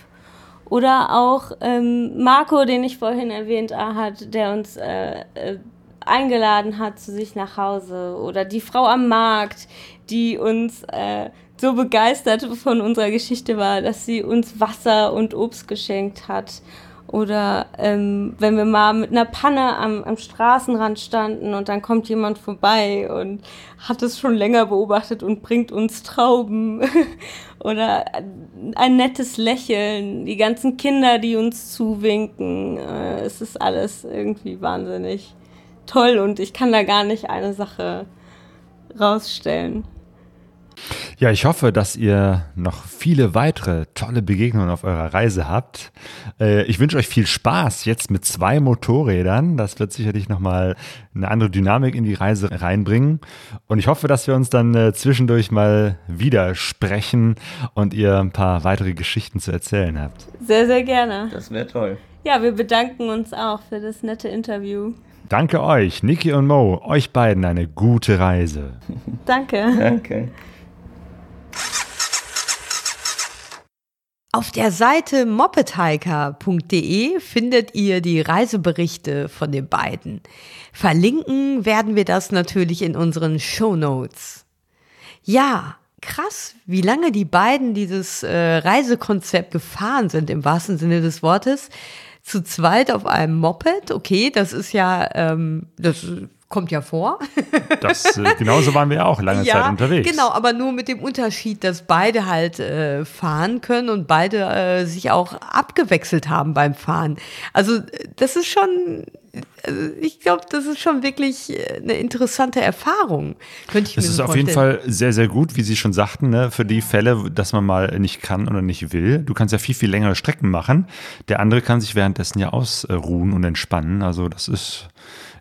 oder auch ähm, Marco, den ich vorhin erwähnt hat, der uns äh, äh, eingeladen hat zu sich nach Hause. Oder die Frau am Markt, die uns äh, so begeistert von unserer Geschichte war, dass sie uns Wasser und Obst geschenkt hat. Oder ähm, wenn wir mal mit einer Panne am, am Straßenrand standen und dann kommt jemand vorbei und hat es schon länger beobachtet und bringt uns Trauben. Oder ein nettes Lächeln, die ganzen Kinder, die uns zuwinken. Äh, es ist alles irgendwie wahnsinnig toll und ich kann da gar nicht eine Sache rausstellen. Ja, ich hoffe, dass ihr noch viele weitere tolle Begegnungen auf eurer Reise habt. Äh, ich wünsche euch viel Spaß jetzt mit zwei Motorrädern. Das wird sicherlich nochmal eine andere Dynamik in die Reise reinbringen. Und ich hoffe, dass wir uns dann äh, zwischendurch mal wieder sprechen und ihr ein paar weitere Geschichten zu erzählen habt. Sehr, sehr gerne. Das wäre toll. Ja, wir bedanken uns auch für das nette Interview. Danke euch, Niki und Mo, euch beiden eine gute Reise. Danke. Danke. Auf der Seite mopedhiker.de findet ihr die Reiseberichte von den beiden. Verlinken werden wir das natürlich in unseren Show Notes. Ja, krass, wie lange die beiden dieses äh, Reisekonzept gefahren sind, im wahrsten Sinne des Wortes. Zu zweit auf einem Moped, okay, das ist ja, ähm, das kommt ja vor. Das, äh, genauso waren wir ja auch lange ja, Zeit unterwegs. Genau, aber nur mit dem Unterschied, dass beide halt äh, fahren können und beide äh, sich auch abgewechselt haben beim Fahren. Also das ist schon, also ich glaube, das ist schon wirklich äh, eine interessante Erfahrung. Könnte ich mir Es ist so auf jeden. Fall sehr, sehr gut, wie Sie schon sagten, ne, für die Fälle, dass man mal nicht kann oder nicht will. Du kannst ja viel, viel längere Strecken machen. Der andere kann sich währenddessen ja ausruhen und entspannen. Also das ist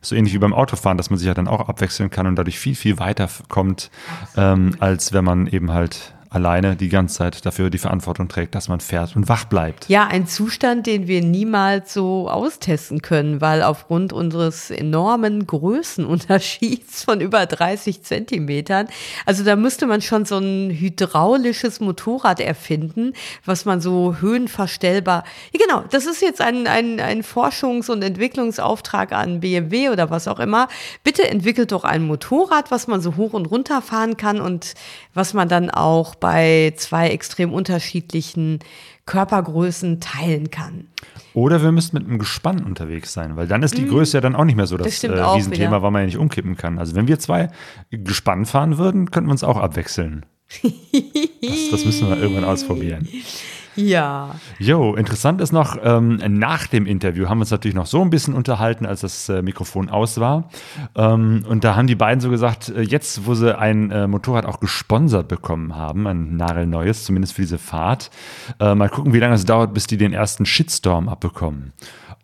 so ähnlich wie beim Autofahren, dass man sich ja dann auch abwechseln kann und dadurch viel, viel weiter kommt, ähm, als wenn man eben halt alleine die ganze Zeit dafür die Verantwortung trägt, dass man fährt und wach bleibt. Ja, ein Zustand, den wir niemals so austesten können, weil aufgrund unseres enormen Größenunterschieds von über 30 Zentimetern, also da müsste man schon so ein hydraulisches Motorrad erfinden, was man so höhenverstellbar, ja, genau, das ist jetzt ein, ein, ein Forschungs- und Entwicklungsauftrag an BMW oder was auch immer. Bitte entwickelt doch ein Motorrad, was man so hoch und runter fahren kann und was man dann auch bei zwei extrem unterschiedlichen Körpergrößen teilen kann. Oder wir müssen mit einem Gespann unterwegs sein, weil dann ist die Größe ja dann auch nicht mehr so das, Mhm. Das äh, Riesenthema, weil man ja nicht umkippen kann. Also wenn wir zwei Gespann fahren würden, könnten wir uns auch abwechseln. Das, das müssen wir irgendwann ausprobieren. Ja. Jo, interessant ist noch, ähm, nach dem Interview haben wir uns natürlich noch so ein bisschen unterhalten, als das äh, Mikrofon aus war. Ähm, und da haben die beiden so gesagt, äh, jetzt, wo sie ein äh, Motorrad auch gesponsert bekommen haben, ein nagelneues, zumindest für diese Fahrt, äh, mal gucken, wie lange es dauert, bis die den ersten Shitstorm abbekommen.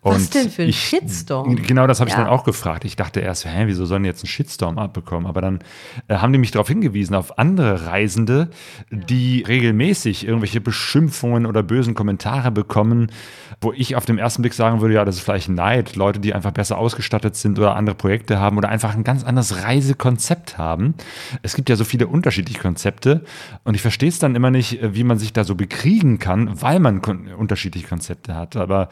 Was denn für ein Shitstorm? Genau, das habe ich Ja. dann auch gefragt. Ich dachte erst, hä, wieso sollen die jetzt einen Shitstorm abbekommen? Aber dann äh, haben die mich darauf hingewiesen, auf andere Reisende, die regelmäßig irgendwelche Beschimpfungen oder bösen Kommentare bekommen, wo ich auf den ersten Blick sagen würde, ja, das ist vielleicht Neid. Leute, die einfach besser ausgestattet sind oder andere Projekte haben oder einfach ein ganz anderes Reisekonzept haben. Es gibt ja so viele unterschiedliche Konzepte und ich verstehe es dann immer nicht, äh, wie man sich da so bekriegen kann, weil man kon unterschiedliche Konzepte hat. Aber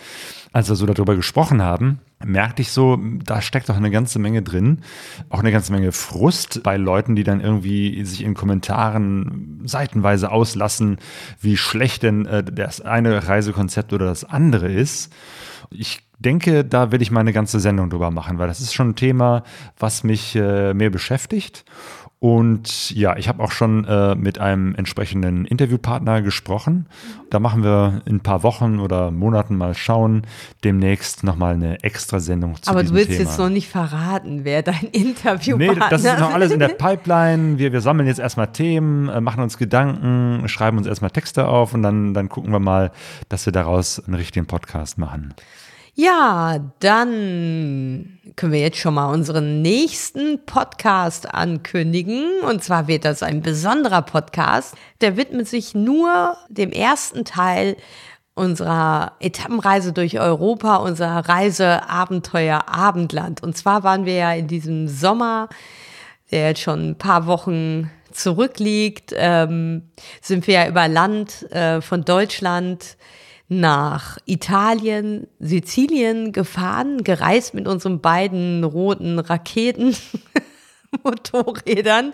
als wir so darüber gesprochen haben, merkte ich so, da steckt doch eine ganze Menge drin. Auch eine ganze Menge Frust bei Leuten, die dann irgendwie sich in Kommentaren seitenweise auslassen, wie schlecht denn äh, das eine Reisekonzept oder das andere ist. Ich denke, da will ich mal eine ganze Sendung drüber machen, weil das ist schon ein Thema, was mich äh, mehr beschäftigt. Und ja, ich habe auch schon äh, mit einem entsprechenden Interviewpartner gesprochen. Da machen wir in ein paar Wochen oder Monaten mal schauen, demnächst nochmal eine extra Sendung zu Aber du willst Thema. jetzt noch nicht verraten, wer dein Interview Nee, das ist noch alles in der Pipeline. Wir, wir sammeln jetzt erstmal Themen, äh, machen uns Gedanken, schreiben uns erstmal Texte auf und dann, dann gucken wir mal, dass wir daraus einen richtigen Podcast machen. Ja, dann können wir jetzt schon mal unseren nächsten Podcast ankündigen. Und zwar wird das ein besonderer Podcast. Der widmet sich nur dem ersten Teil unserer Etappenreise durch Europa, unserer Reise Abenteuer Abendland. Und zwar waren wir ja in diesem Sommer, der jetzt schon ein paar Wochen zurückliegt, ähm, sind wir ja über Land äh, von Deutschland nach Italien, Sizilien gefahren, gereist mit unseren beiden roten Raketen. Motorrädern.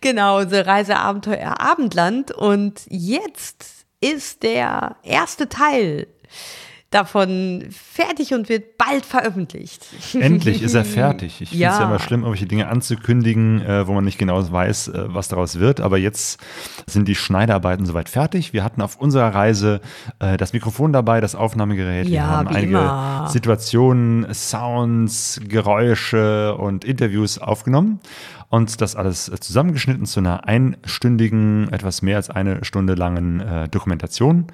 Genau, unsere Reise Abenteuer Abendland. Und jetzt ist der erste Teil davon fertig und wird bald veröffentlicht. Endlich ist er fertig. Ich finde es Ja. ja immer schlimm, irgendwelche Dinge anzukündigen, äh, wo man nicht genau weiß, äh, was daraus wird. Aber jetzt sind die Schneidarbeiten soweit fertig. Wir hatten auf unserer Reise äh, das Mikrofon dabei, das Aufnahmegerät. Wir Ja, haben wie einige immer. Situationen, Sounds, Geräusche und Interviews aufgenommen. Und das alles zusammengeschnitten zu einer einstündigen, etwas mehr als eine Stunde langen äh, Dokumentation.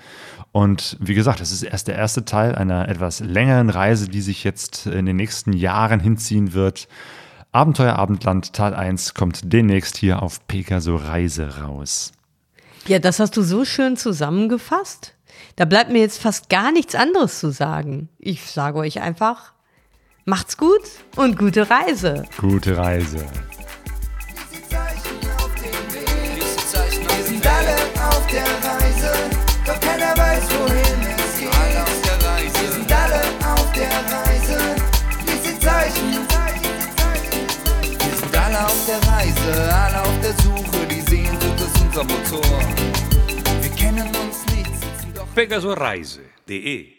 Und wie gesagt, das ist erst der erste Teil einer etwas längeren Reise, die sich jetzt in den nächsten Jahren hinziehen wird. Abenteuer Abendland Teil 1 kommt demnächst hier auf Pegaso Reise raus. Ja, das hast du so schön zusammengefasst. Da bleibt mir jetzt fast gar nichts anderes zu sagen. Ich sage euch einfach, macht's gut und gute Reise. Gute Reise. Reise, alle auf der Suche, die Sehnsucht ist unser Motor. Wir kennen uns nicht, sitzen doch Pegasoreise.de